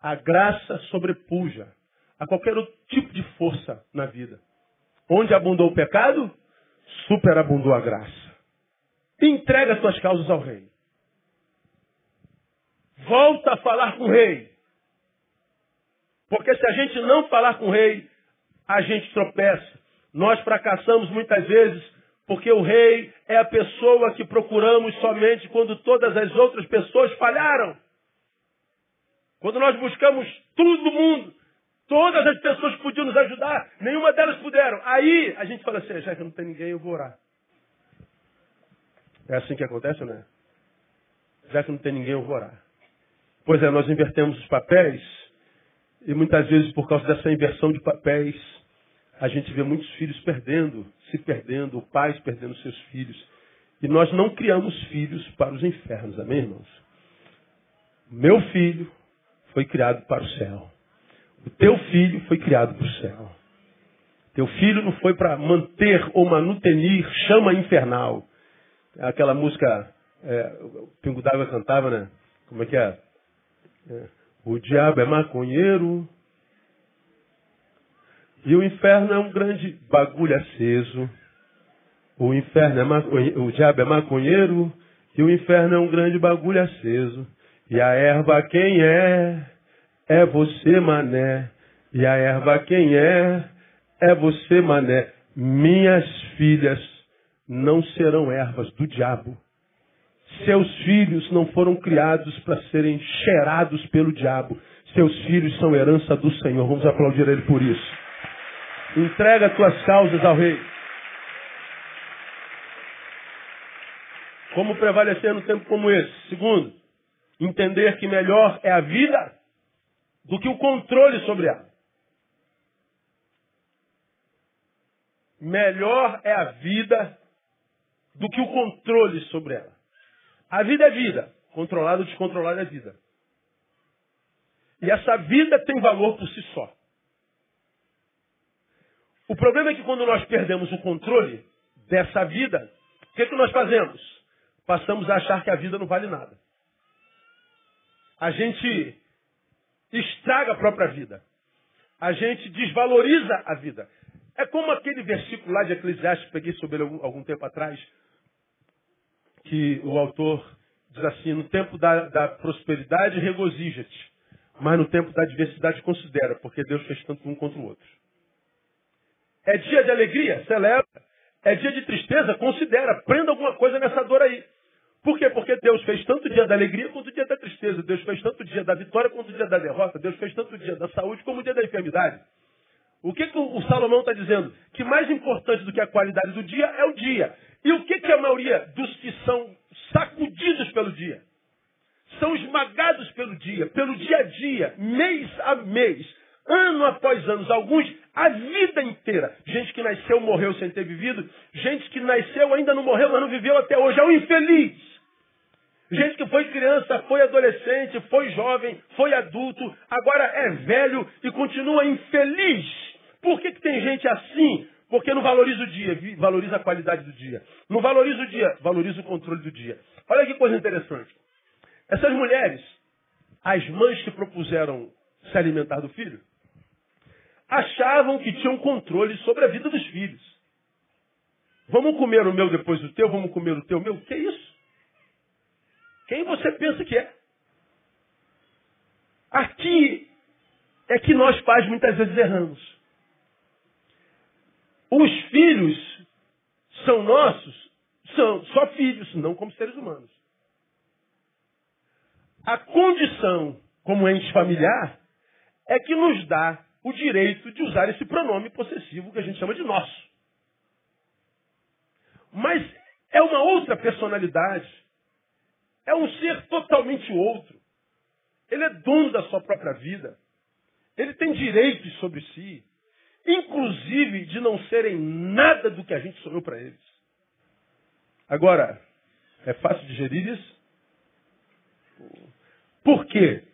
A graça sobrepuja a qualquer outro tipo de força na vida. Onde abundou o pecado, superabundou a graça. Entrega as tuas causas ao rei. Volta a falar com o rei. Porque se a gente não falar com o rei, a gente tropeça. Nós fracassamos muitas vezes porque o rei é a pessoa que procuramos somente quando todas as outras pessoas falharam. Quando nós buscamos tudo do mundo, todas as pessoas podiam nos ajudar, nenhuma delas puderam. Aí a gente fala assim, já que não tem ninguém, eu vou orar. É assim que acontece, né? Já que não tem ninguém, eu vou orar. Pois é, nós invertemos os papéis e muitas vezes por causa dessa inversão de papéis, a gente vê muitos filhos perdendo, se perdendo, pais perdendo seus filhos. E nós não criamos filhos para os infernos, amém, irmãos? Meu filho foi criado para o céu. O teu filho foi criado para o céu. Teu filho não foi para manter ou manutenir chama infernal. Aquela música, é, o Pingo d'Água cantava, né? Como é que é? é? O diabo é maconheiro, e o inferno é um grande bagulho aceso. O inferno é maconheiro, o diabo é maconheiro e o inferno é um grande bagulho aceso. E a erva quem é? É você, mané. E a erva quem é? É você, mané. Minhas filhas não serão ervas do diabo. Seus filhos não foram criados para serem cheirados pelo diabo. Seus filhos são herança do Senhor. Vamos aplaudir ele por isso. Entrega tuas causas ao rei. Como prevalecer no tempo como esse? Segundo, entender que melhor é a vida do que o controle sobre ela. Melhor é a vida do que o controle sobre ela. A vida é vida, controlado ou descontrolado é vida. E essa vida tem valor por si só. O problema é que quando nós perdemos o controle dessa vida, o que, é que nós fazemos? Passamos a achar que a vida não vale nada. A gente estraga a própria vida. A gente desvaloriza a vida. É como aquele versículo lá de Eclesiastes, peguei sobre ele algum, algum tempo atrás, que o autor diz assim, no tempo da, da prosperidade regozija-te, mas no tempo da adversidade considera, porque Deus fez tanto um contra o outro. É dia de alegria? Celebra. É dia de tristeza? Considera. Prenda alguma coisa nessa dor aí. Por quê? Porque Deus fez tanto o dia da alegria quanto o dia da tristeza. Deus fez tanto o dia da vitória quanto o dia da derrota. Deus fez tanto o dia da saúde como o dia da enfermidade. O que, que o Salomão está dizendo? Que mais importante do que a qualidade do dia é o dia. E o que, que a maioria dos que são sacudidos pelo dia? São esmagados pelo dia, pelo dia a dia, mês a mês, ano após ano, alguns a vida inteira. Gente que nasceu, morreu sem ter vivido. Gente que nasceu, ainda não morreu, mas não viveu até hoje. É um infeliz. Gente que foi criança, foi adolescente, foi jovem, foi adulto, agora é velho e continua infeliz. Por que, que tem gente assim? Porque não valoriza o dia, valoriza a qualidade do dia. Não valoriza o dia, valoriza o controle do dia. Olha que coisa interessante. Essas mulheres, as mães que propuseram se alimentar do filho, achavam que tinham controle sobre a vida dos filhos. Vamos comer o meu depois do teu, vamos comer o teu meu? Que isso? Quem você pensa que é? Aqui é que nós pais muitas vezes erramos. Os filhos são nossos, são só filhos, não como seres humanos. A condição como ente familiar é que nos dá o direito de usar esse pronome possessivo que a gente chama de nosso. Mas é uma outra personalidade. É um ser totalmente outro. Ele é dono da sua própria vida. Ele tem direitos sobre si. Inclusive de não serem nada do que a gente sonhou para eles. Agora, é fácil digerir isso? Por quê?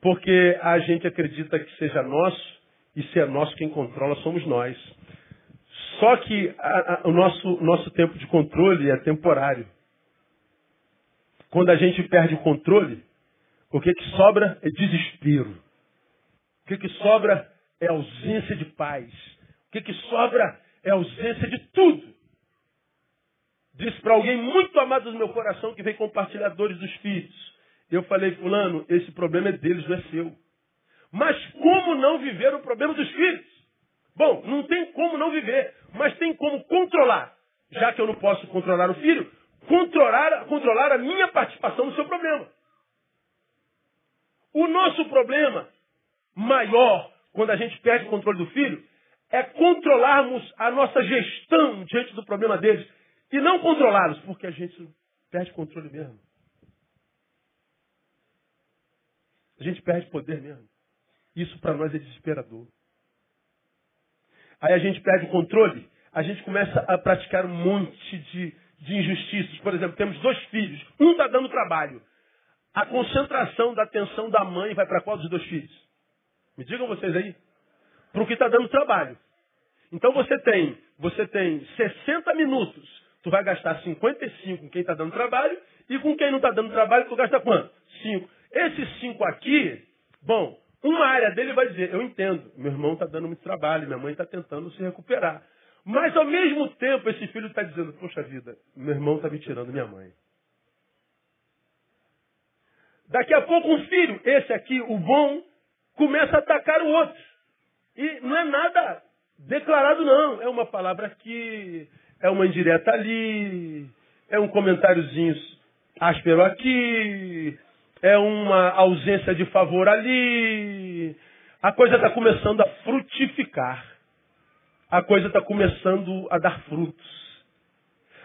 Porque a gente acredita que seja nosso, e se é nosso quem controla somos nós. Só que a, a, o nosso, nosso tempo de controle é temporário. Quando a gente perde o controle, o que, que sobra é desespero. O que, que sobra é ausência de paz. O que, que sobra é ausência de tudo. disse para alguém muito amado do meu coração que vem compartilhar dores dos filhos. Eu falei, fulano, esse problema é deles, não é seu. Mas como não viver o problema dos filhos? Bom, não tem como não viver, mas tem como controlar. Já que eu não posso controlar o filho, controlar, controlar a minha participação no seu problema. O nosso problema maior, quando a gente perde o controle do filho, é controlarmos a nossa gestão diante do problema deles e não controlá-los, porque a gente perde controle mesmo. A gente perde poder mesmo. Isso para nós é desesperador. Aí a gente perde o controle, a gente começa a praticar um monte de, de injustiças. Por exemplo, temos dois filhos, um está dando trabalho. A concentração da atenção da mãe vai para qual dos dois filhos? Me digam vocês aí. Para o que está dando trabalho. Então você tem, você tem 60 minutos. Tu vai gastar 55 com quem está dando trabalho e com quem não está dando trabalho, tu gasta quanto? 5. Esses 5 aqui, bom, uma área dele vai dizer, eu entendo, meu irmão está dando muito trabalho, minha mãe está tentando se recuperar. Mas ao mesmo tempo esse filho está dizendo, poxa vida, meu irmão está me tirando minha mãe. Daqui a pouco um filho, esse aqui, o bom, começa a atacar o outro. E não é nada declarado, não. É uma palavra aqui, é uma indireta ali, é um comentáriozinho áspero aqui, é uma ausência de favor ali. A coisa está começando a frutificar. A coisa está começando a dar frutos.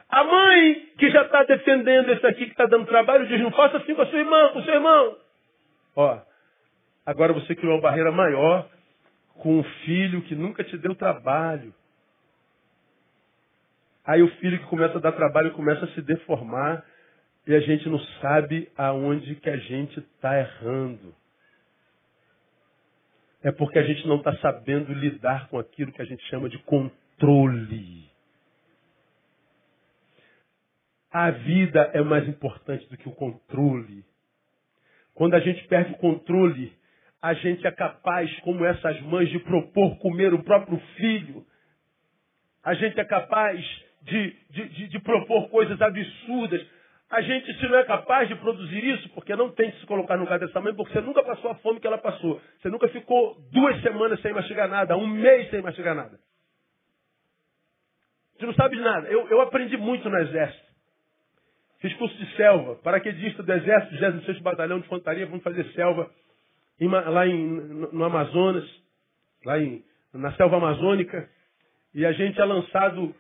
A mãe que já está defendendo esse aqui que está dando trabalho diz: não faça assim com a sua irmã, com o seu irmão. Ó, agora você criou uma barreira maior com um filho que nunca te deu trabalho. Aí o filho que começa a dar trabalho começa a se deformar e a gente não sabe aonde que a gente está errando. É porque a gente não está sabendo lidar com aquilo que a gente chama de controle. A vida é mais importante do que o controle. Quando a gente perde o controle, a gente é capaz, como essas mães, de propor comer o próprio filho. A gente é capaz de, de, de, de propor coisas absurdas. A gente, se não é capaz de produzir isso, porque não tem que se colocar no lugar dessa mãe, porque você nunca passou a fome que ela passou. Você nunca ficou duas semanas sem mastigar nada, um mês sem mastigar nada. Você não sabe de nada. Eu, eu aprendi muito no exército. Fiz curso de selva, paraquedista do exército, 26 Batalhão de Infantaria, vamos fazer selva em, lá em, no Amazonas, lá em, na selva amazônica. E a gente é lançado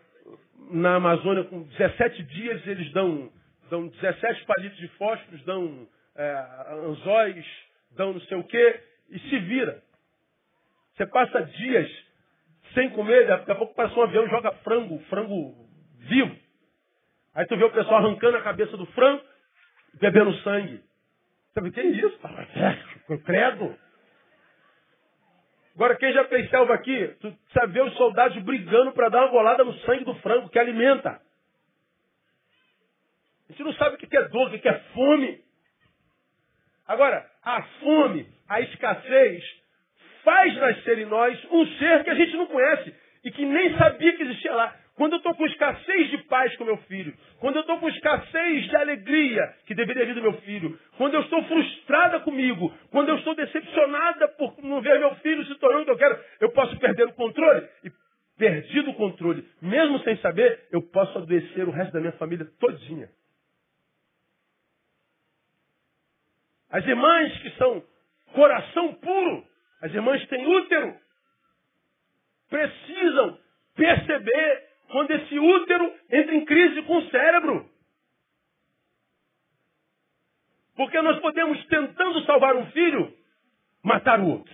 na Amazônia com 17 dias, eles dão dão 17 palitos de fósforos, dão é, anzóis, dão não sei o quê, e se vira. Você passa dias sem comer, daqui a pouco passa um avião e joga frango, frango vivo. Aí tu vê o pessoal arrancando a cabeça do frango, bebendo sangue. Você vê, que é isso? Credo. Agora, quem já fez selva aqui, tu sabe ver os soldados brigando para dar uma bolada no sangue do frango que alimenta. A gente não sabe o que é dor, o que é fome. Agora, a fome, a escassez, faz nascer em nós um ser que a gente não conhece e que nem sabia que existia lá. Quando eu estou com escassez de paz com meu filho, quando eu estou com escassez de alegria que deveria vir do meu filho, quando eu estou frustrada comigo, quando eu estou decepcionada por não ver meu filho se tornando o que eu quero, eu posso perder o controle. E perdido o controle, mesmo sem saber, eu posso adoecer o resto da minha família todinha. As irmãs que são coração puro, as irmãs têm útero, precisam perceber quando esse útero entra em crise com o cérebro. Porque nós podemos, tentando salvar um filho, matar o outro.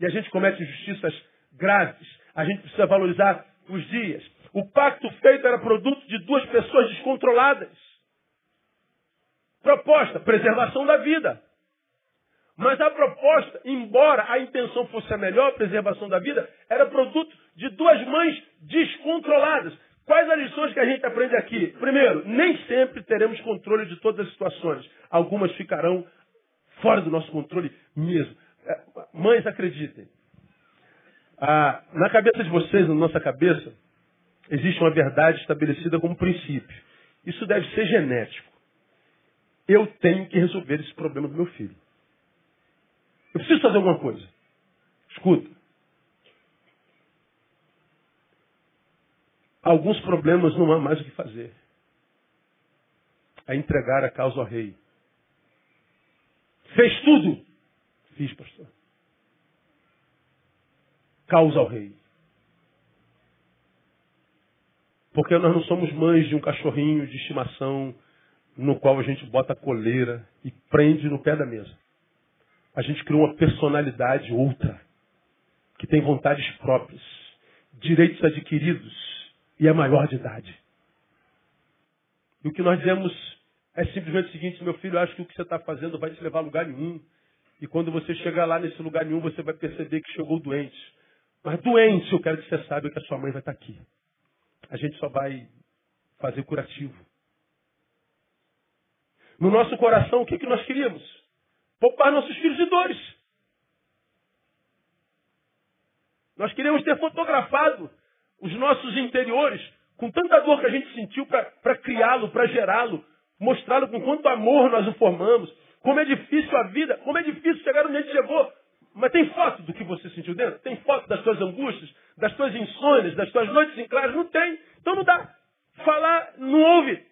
E a gente comete injustiças graves. A gente precisa valorizar os dias. O pacto feito era produto de duas pessoas descontroladas. Proposta, preservação da vida. Mas a proposta, embora a intenção fosse a melhor, preservação da vida, era produto de duas mães descontroladas. Quais as lições que a gente aprende aqui? Primeiro, nem sempre teremos controle de todas as situações. Algumas ficarão fora do nosso controle mesmo. É, mães, acreditem. Ah, na cabeça de vocês, na nossa cabeça, existe uma verdade estabelecida como princípio. Isso deve ser genético. Eu tenho que resolver esse problema do meu filho. Eu preciso fazer alguma coisa. Escuta. Alguns problemas não há mais o que fazer. É entregar a causa ao rei. Fez tudo. Fiz, pastor. Causa ao rei. Porque nós não somos mães de um cachorrinho de estimação no qual a gente bota a coleira e prende no pé da mesa. A gente cria uma personalidade outra, que tem vontades próprias, direitos adquiridos e é maior de idade. E o que nós dizemos é simplesmente o seguinte, meu filho, acho que o que você está fazendo vai te levar a lugar nenhum. E quando você chegar lá nesse lugar nenhum, você vai perceber que chegou doente. Mas doente, eu quero que você saiba que a sua mãe vai estar aqui. A gente só vai fazer curativo. No nosso coração, o que, que nós queríamos? Poupar nossos filhos de dores. Nós queríamos ter fotografado os nossos interiores com tanta dor que a gente sentiu para criá-lo, para gerá-lo, mostrá-lo com quanto amor nós o formamos, como é difícil a vida, como é difícil chegar onde a gente chegou. Mas tem foto do que você sentiu dentro? Tem foto das suas angústias, das suas insônias, das suas noites em claro? Não tem. Então não dá. Falar não ouve.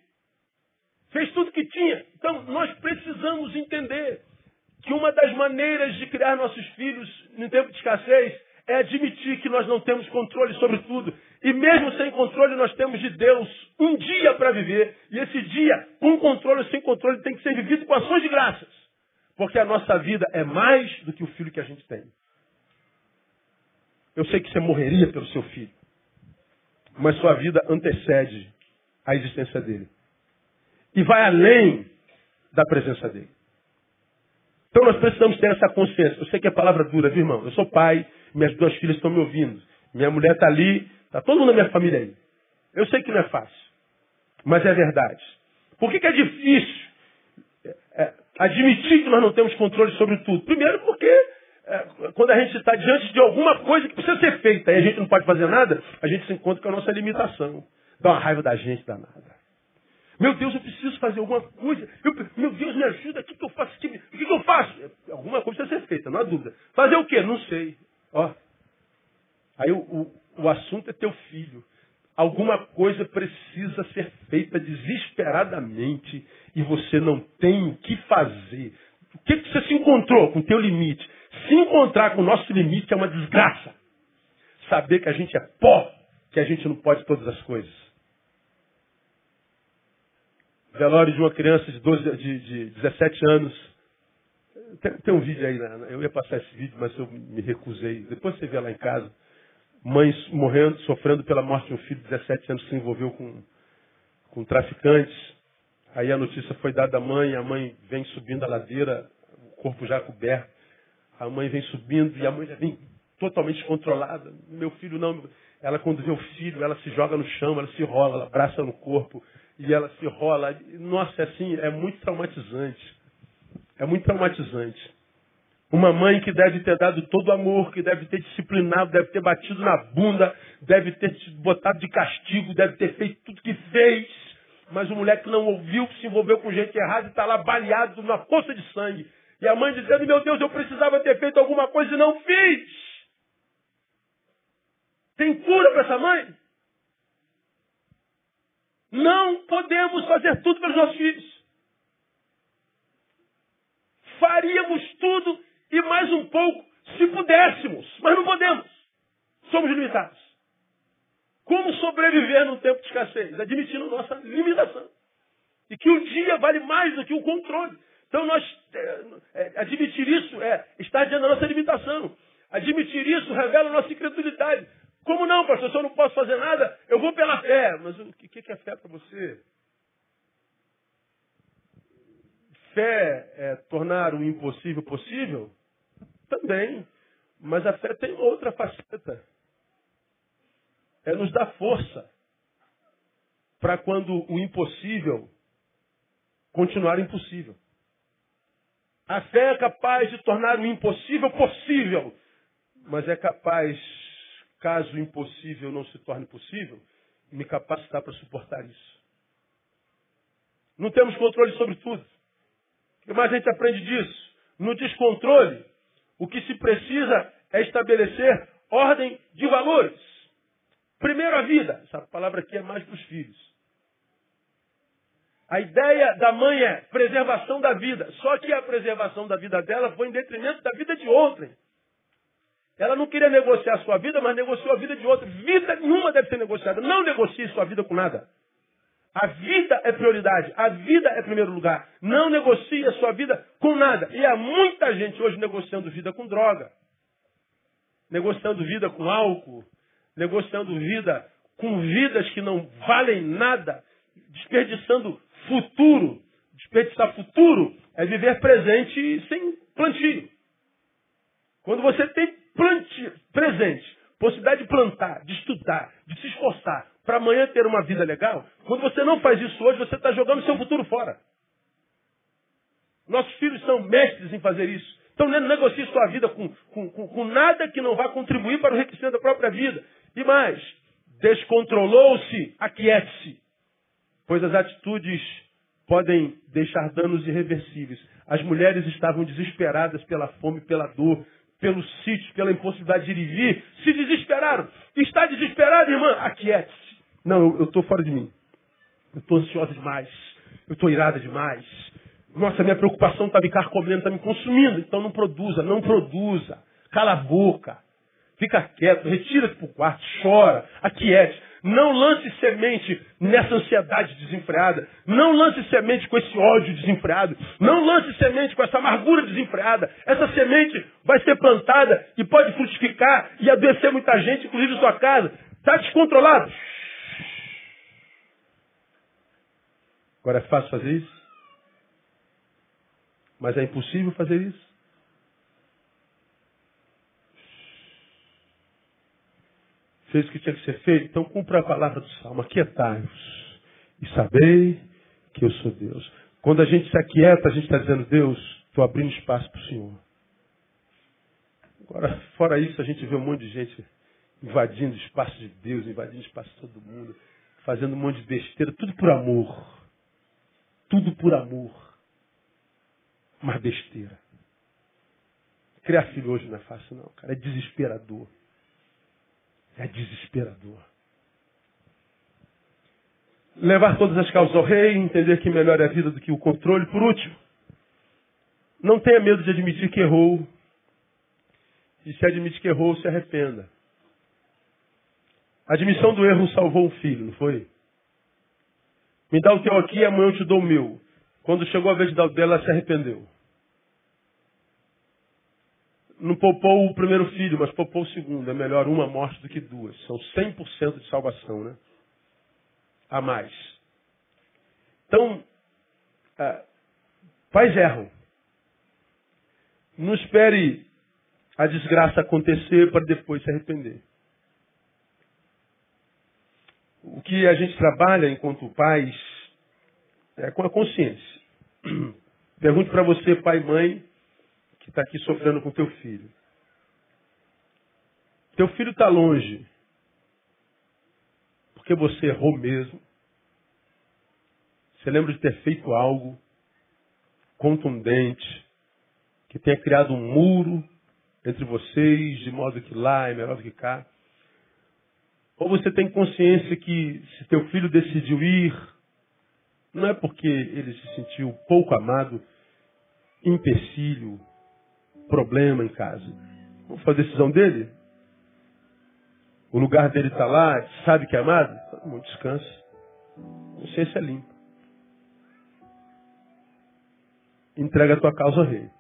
Fez tudo que tinha. Então nós precisamos entender que uma das maneiras de criar nossos filhos no tempo de escassez é admitir que nós não temos controle sobre tudo. E mesmo sem controle, nós temos de Deus um dia para viver. E esse dia, com controle ou sem controle, tem que ser vivido com ações de graças. Porque a nossa vida é mais do que o filho que a gente tem. Eu sei que você morreria pelo seu filho. Mas sua vida antecede a existência dele. E vai além da presença dele. Então nós precisamos ter essa consciência. Eu sei que é palavra dura, viu, irmão? Eu sou pai, minhas duas filhas estão me ouvindo. Minha mulher está ali, está todo mundo na minha família aí. Eu sei que não é fácil, mas é verdade. Por que, que é difícil é, é admitir que nós não temos controle sobre tudo? Primeiro porque é, quando a gente está diante de alguma coisa que precisa ser feita e a gente não pode fazer nada, a gente se encontra com a nossa limitação. Dá uma raiva da gente danada. Meu Deus, eu preciso fazer alguma coisa. Eu, meu Deus, me ajuda. O que, que eu faço? O que, que, eu faço? Alguma coisa precisa ser feita, não há dúvida. Fazer o quê? Não sei. Ó. Aí o, o, o assunto é teu filho. Alguma coisa precisa ser feita desesperadamente e você não tem o que fazer. O que, que você se encontrou com o teu limite? Se encontrar com o nosso limite é uma desgraça. Saber que a gente é pó, que a gente não pode todas as coisas. Velório de uma criança de, 12, de, de 17 anos tem, tem um vídeo aí, né? eu ia passar esse vídeo, mas eu me recusei. Depois você vê lá em casa. Mãe morrendo, sofrendo pela morte de um filho de 17 anos que se envolveu com, com traficantes. Aí a notícia foi dada à mãe, a mãe vem subindo a ladeira, o corpo já coberto. A mãe vem subindo e a mãe já vem totalmente descontrolada. Meu filho não. Ela quando vê o filho, ela se joga no chão, ela se rola, ela abraça no corpo e ela se rola. Nossa, é assim, é muito traumatizante. É muito traumatizante. Uma mãe que deve ter dado todo o amor, que deve ter disciplinado, deve ter batido na bunda, deve ter te botado de castigo, deve ter feito tudo que fez. Mas o moleque não ouviu, se envolveu com gente errada e está lá baleado na poça de sangue. E a mãe dizendo, meu Deus, eu precisava ter feito alguma coisa e não fiz. Tem cura para essa mãe? Não podemos fazer tudo pelos nossos filhos faríamos tudo e mais um pouco se pudéssemos, mas não podemos. Somos limitados. Como sobreviver num tempo de escassez? Admitindo nossa limitação. E que o dia vale mais do que o controle. Então nós é, é, admitir isso é estar diante da nossa limitação. Admitir isso revela nossa incredulidade. Como não, pastor? Se eu não posso fazer nada, eu vou pela fé. Mas o que é fé para você? fé é tornar o impossível possível? Também. Mas a fé tem outra faceta. É nos dar força para quando o impossível continuar impossível. A fé é capaz de tornar o impossível possível, mas é capaz, caso impossível não se torne possível, me capacitar para suportar isso. Não temos controle sobre tudo. O que mais a gente aprende disso? No descontrole, o que se precisa é estabelecer ordem de valores. Primeiro a vida. Essa palavra aqui é mais para os filhos. A ideia da mãe é preservação da vida. Só que a preservação da vida dela foi em detrimento da vida de outrem. Ela não queria negociar a sua vida, mas negociou a vida de outra. Vida nenhuma deve ser negociada. Não negocie sua vida com nada. A vida é prioridade. A vida é primeiro lugar. Não negocie a sua vida com nada. E há muita gente hoje negociando vida com droga. Negociando vida com álcool. Negociando vida com vidas que não valem nada. Desperdiçando futuro. Desperdiçar futuro é viver presente sem plantio. Quando você tem plantio, presente, possibilidade de plantar, de estudar, de se esforçar, para amanhã ter uma vida legal, quando você não faz isso hoje, você está jogando seu futuro fora. Nossos filhos são mestres em fazer isso. Então não negocie sua vida com, com, com, com nada que não vá contribuir para o enriquecimento da própria vida. E mais, descontrolou-se, aquiete-se. Pois as atitudes podem deixar danos irreversíveis. As mulheres estavam desesperadas pela fome, pela dor, pelo sítio, pela impossibilidade de ir vir, se desesperaram. Está desesperada, irmã? Aquiete-se. Não, eu estou fora de mim. Eu estou ansiosa demais. Eu estou irada demais. Nossa, minha preocupação está me carcomendo, está me consumindo. Então não produza, não produza. Cala a boca. Fica quieto, retira-se para o quarto, chora, aquiete. Não lance semente nessa ansiedade desenfreada. Não lance semente com esse ódio desenfreado. Não lance semente com essa amargura desenfreada. Essa semente vai ser plantada e pode frutificar e adoecer muita gente, inclusive sua casa. Está descontrolado? Agora é fácil fazer isso? Mas é impossível fazer isso? Fez o que tinha que ser feito? Então cumpra a palavra do Salmo. Aquietai-vos e sabei que eu sou Deus. Quando a gente se aquieta, a gente está dizendo, Deus, estou abrindo espaço para o Senhor. Agora, fora isso, a gente vê um monte de gente invadindo o espaço de Deus, invadindo o espaço de todo mundo, fazendo um monte de besteira, tudo por amor. Tudo por amor. Mas besteira. Criar filho hoje não é fácil, não, cara. É desesperador. É desesperador. Levar todas as causas ao rei, entender que melhor é a vida do que o controle. Por último, não tenha medo de admitir que errou. E se admite que errou, se arrependa. A admissão do erro salvou um filho, não foi? Me dá o teu aqui e amanhã eu te dou o meu. Quando chegou a vez de dar o dela, ela se arrependeu. Não poupou o primeiro filho, mas poupou o segundo. É melhor uma morte do que duas. São 100% de salvação, né? A mais. Então, ah, pais erram. Não espere a desgraça acontecer para depois se arrepender. O que a gente trabalha enquanto pais é com a consciência. Pergunte para você, pai e mãe, que está aqui sofrendo com teu filho. Teu filho está longe. Porque você errou mesmo. Você lembra de ter feito algo contundente, que tenha criado um muro entre vocês, de modo que lá é melhor do que cá. Ou você tem consciência que se teu filho decidiu ir, não é porque ele se sentiu pouco amado, empecilho, problema em casa. Qual foi a decisão dele? O lugar dele está lá, sabe que é amado? Todo mundo descansa. Consciência é limpa. Entrega a tua causa ao rei.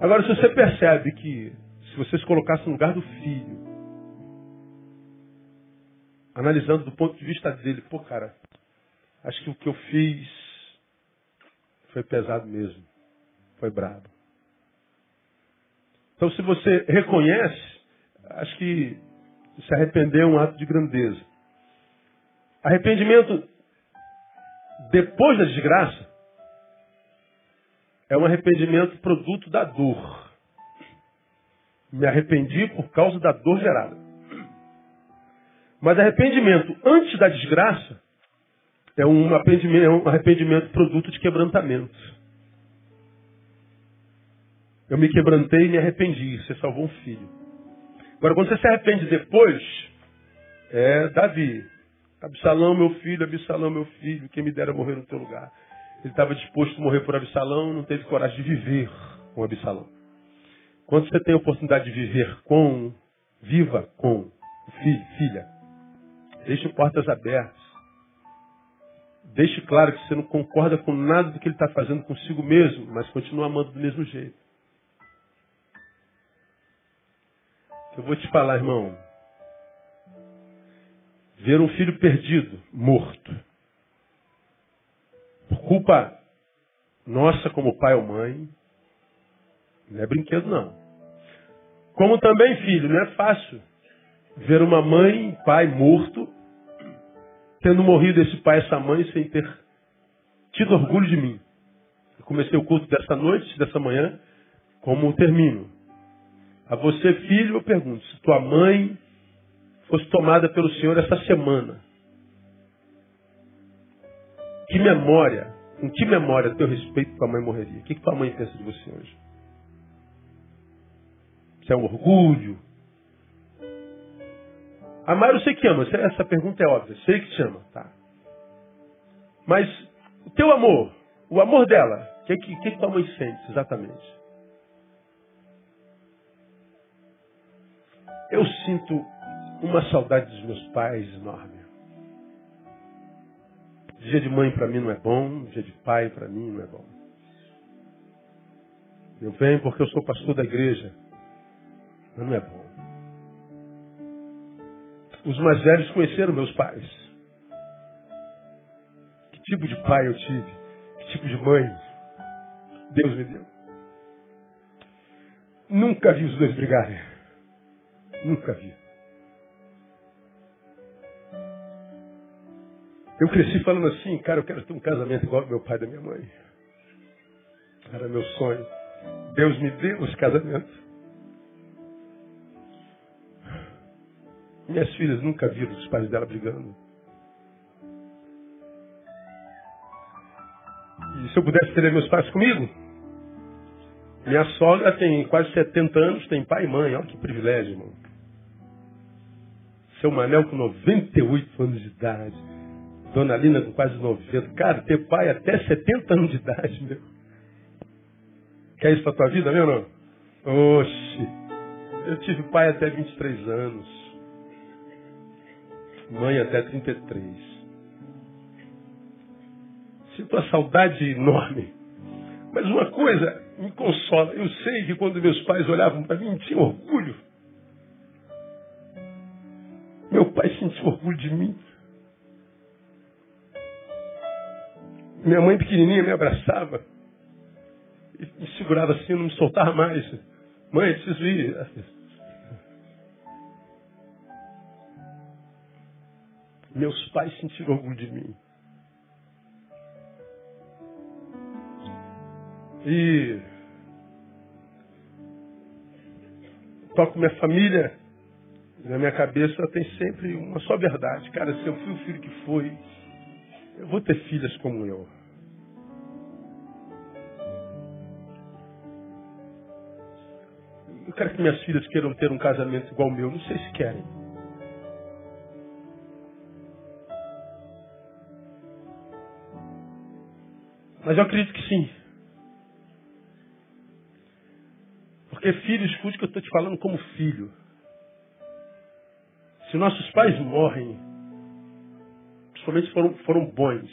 Agora, se você percebe que se você se colocasse no lugar do filho, analisando do ponto de vista dele, pô, cara, acho que o que eu fiz foi pesado mesmo. Foi brabo. Então, se você reconhece, acho que se arrepender é um ato de grandeza. Arrependimento depois da desgraça é um arrependimento produto da dor. Me arrependi por causa da dor gerada. Mas arrependimento antes da desgraça é um arrependimento, é um arrependimento produto de quebrantamento. Eu me quebrantei e me arrependi. Você salvou um filho. Agora, quando você se arrepende depois, é Davi. Absalão, meu filho, Absalão, meu filho, quem me dera morrer no teu lugar. Ele estava disposto a morrer por Absalão, não teve coragem de viver com Absalão. Quando você tem a oportunidade de viver com, viva com filho, filha. Deixe portas abertas. Deixe claro que você não concorda com nada do que ele está fazendo consigo mesmo, mas continua amando do mesmo jeito. Eu vou te falar, irmão. Ver um filho perdido, morto, por culpa nossa como pai ou mãe, não é brinquedo não. Como também, filho, não é fácil ver uma mãe, pai morto, tendo morrido esse pai essa mãe sem ter tido orgulho de mim. Eu comecei o culto dessa noite, dessa manhã, como termino. A você, filho, eu pergunto, se tua mãe fosse tomada pelo Senhor essa semana, que memória, com que memória teu respeito tua mãe morreria? O que, que tua mãe pensa de você hoje? Se é um orgulho? Amar eu sei que ama, essa pergunta é óbvia, sei que te ama, tá? Mas o teu amor, o amor dela, o que, que, que tua mãe sente exatamente? Eu sinto uma saudade dos meus pais enorme. Dia de mãe para mim não é bom, dia de pai para mim não é bom. Eu venho porque eu sou pastor da igreja, mas não é bom. Os mais velhos conheceram meus pais. Que tipo de pai eu tive? Que tipo de mãe Deus me deu? Nunca vi os dois brigarem. Nunca vi. Eu cresci falando assim, cara, eu quero ter um casamento igual ao meu pai e da minha mãe. Era meu sonho. Deus me deu os casamentos. Minhas filhas nunca viram os pais dela brigando. E se eu pudesse ter meus pais comigo? Minha sogra tem quase 70 anos, tem pai e mãe. Olha que privilégio, irmão. Seu Manel com 98 anos de idade. Dona Lina com quase 90. Cara, ter pai até 70 anos de idade, meu. Quer isso pra tua vida, meu não? Oxe. Eu tive pai até 23 anos. Mãe até 33. Sinto uma saudade enorme. Mas uma coisa me consola. Eu sei que quando meus pais olhavam para mim, tinham orgulho. Meu pai sentiu orgulho de mim. Minha mãe pequenininha me abraçava. E me segurava assim, não me soltava mais. Mãe, preciso ir. Meus pais sentiram orgulho de mim. E toco minha família, na minha cabeça tem sempre uma só verdade. Cara, se eu fui o filho que foi, eu vou ter filhas como eu. Eu quero que minhas filhas queiram ter um casamento igual ao meu. Não sei se querem. Mas eu acredito que sim. Porque filho, escute que eu estou te falando como filho. Se nossos pais morrem, principalmente foram, foram bons,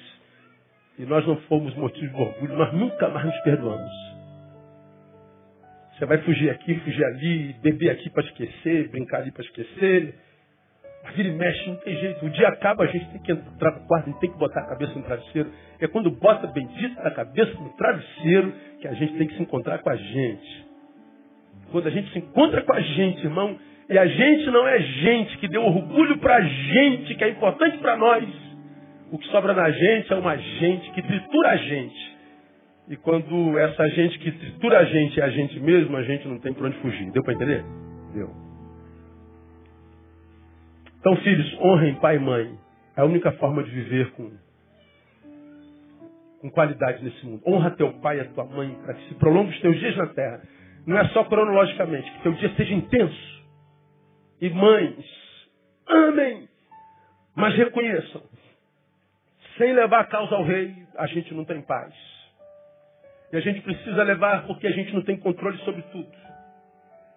e nós não fomos motivo de orgulho, nós nunca mais nos perdoamos. Você vai fugir aqui, fugir ali, beber aqui para esquecer, brincar ali para esquecer. Vira e mexe, não tem jeito. O dia acaba, a gente tem que entrar no quarto, a gente tem que botar a cabeça no travesseiro. É quando bota bendita a cabeça no travesseiro que a gente tem que se encontrar com a gente. Quando a gente se encontra com a gente, irmão, e a gente não é gente que deu orgulho para gente, que é importante para nós. O que sobra na gente é uma gente que tritura a gente. E quando essa gente que tritura a gente é a gente mesmo, a gente não tem para onde fugir. Deu para entender? Deu. Então, filhos, honrem pai e mãe. É a única forma de viver com, com qualidade nesse mundo. Honra teu pai e a tua mãe para que se prolongue os teus dias na terra. Não é só cronologicamente, que teu dia seja intenso. E mães, amem, mas reconheçam. Sem levar a causa ao rei, a gente não tem paz. E a gente precisa levar porque a gente não tem controle sobre tudo.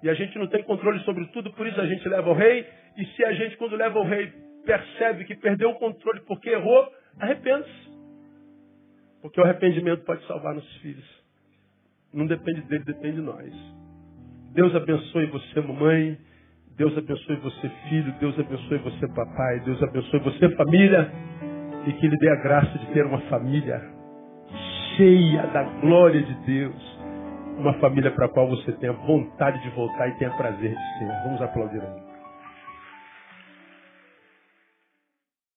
E a gente não tem controle sobre tudo, por isso a gente leva ao rei. E se a gente, quando leva ao rei, percebe que perdeu o controle porque errou, arrepende-se. Porque o arrependimento pode salvar nossos filhos. Não depende dele, depende de nós. Deus abençoe você, mamãe. Deus abençoe você, filho. Deus abençoe você, papai. Deus abençoe você, família. E que lhe dê a graça de ter uma família cheia da glória de Deus. Uma família para a qual você tenha vontade de voltar e tenha prazer de ser. Vamos aplaudir aí.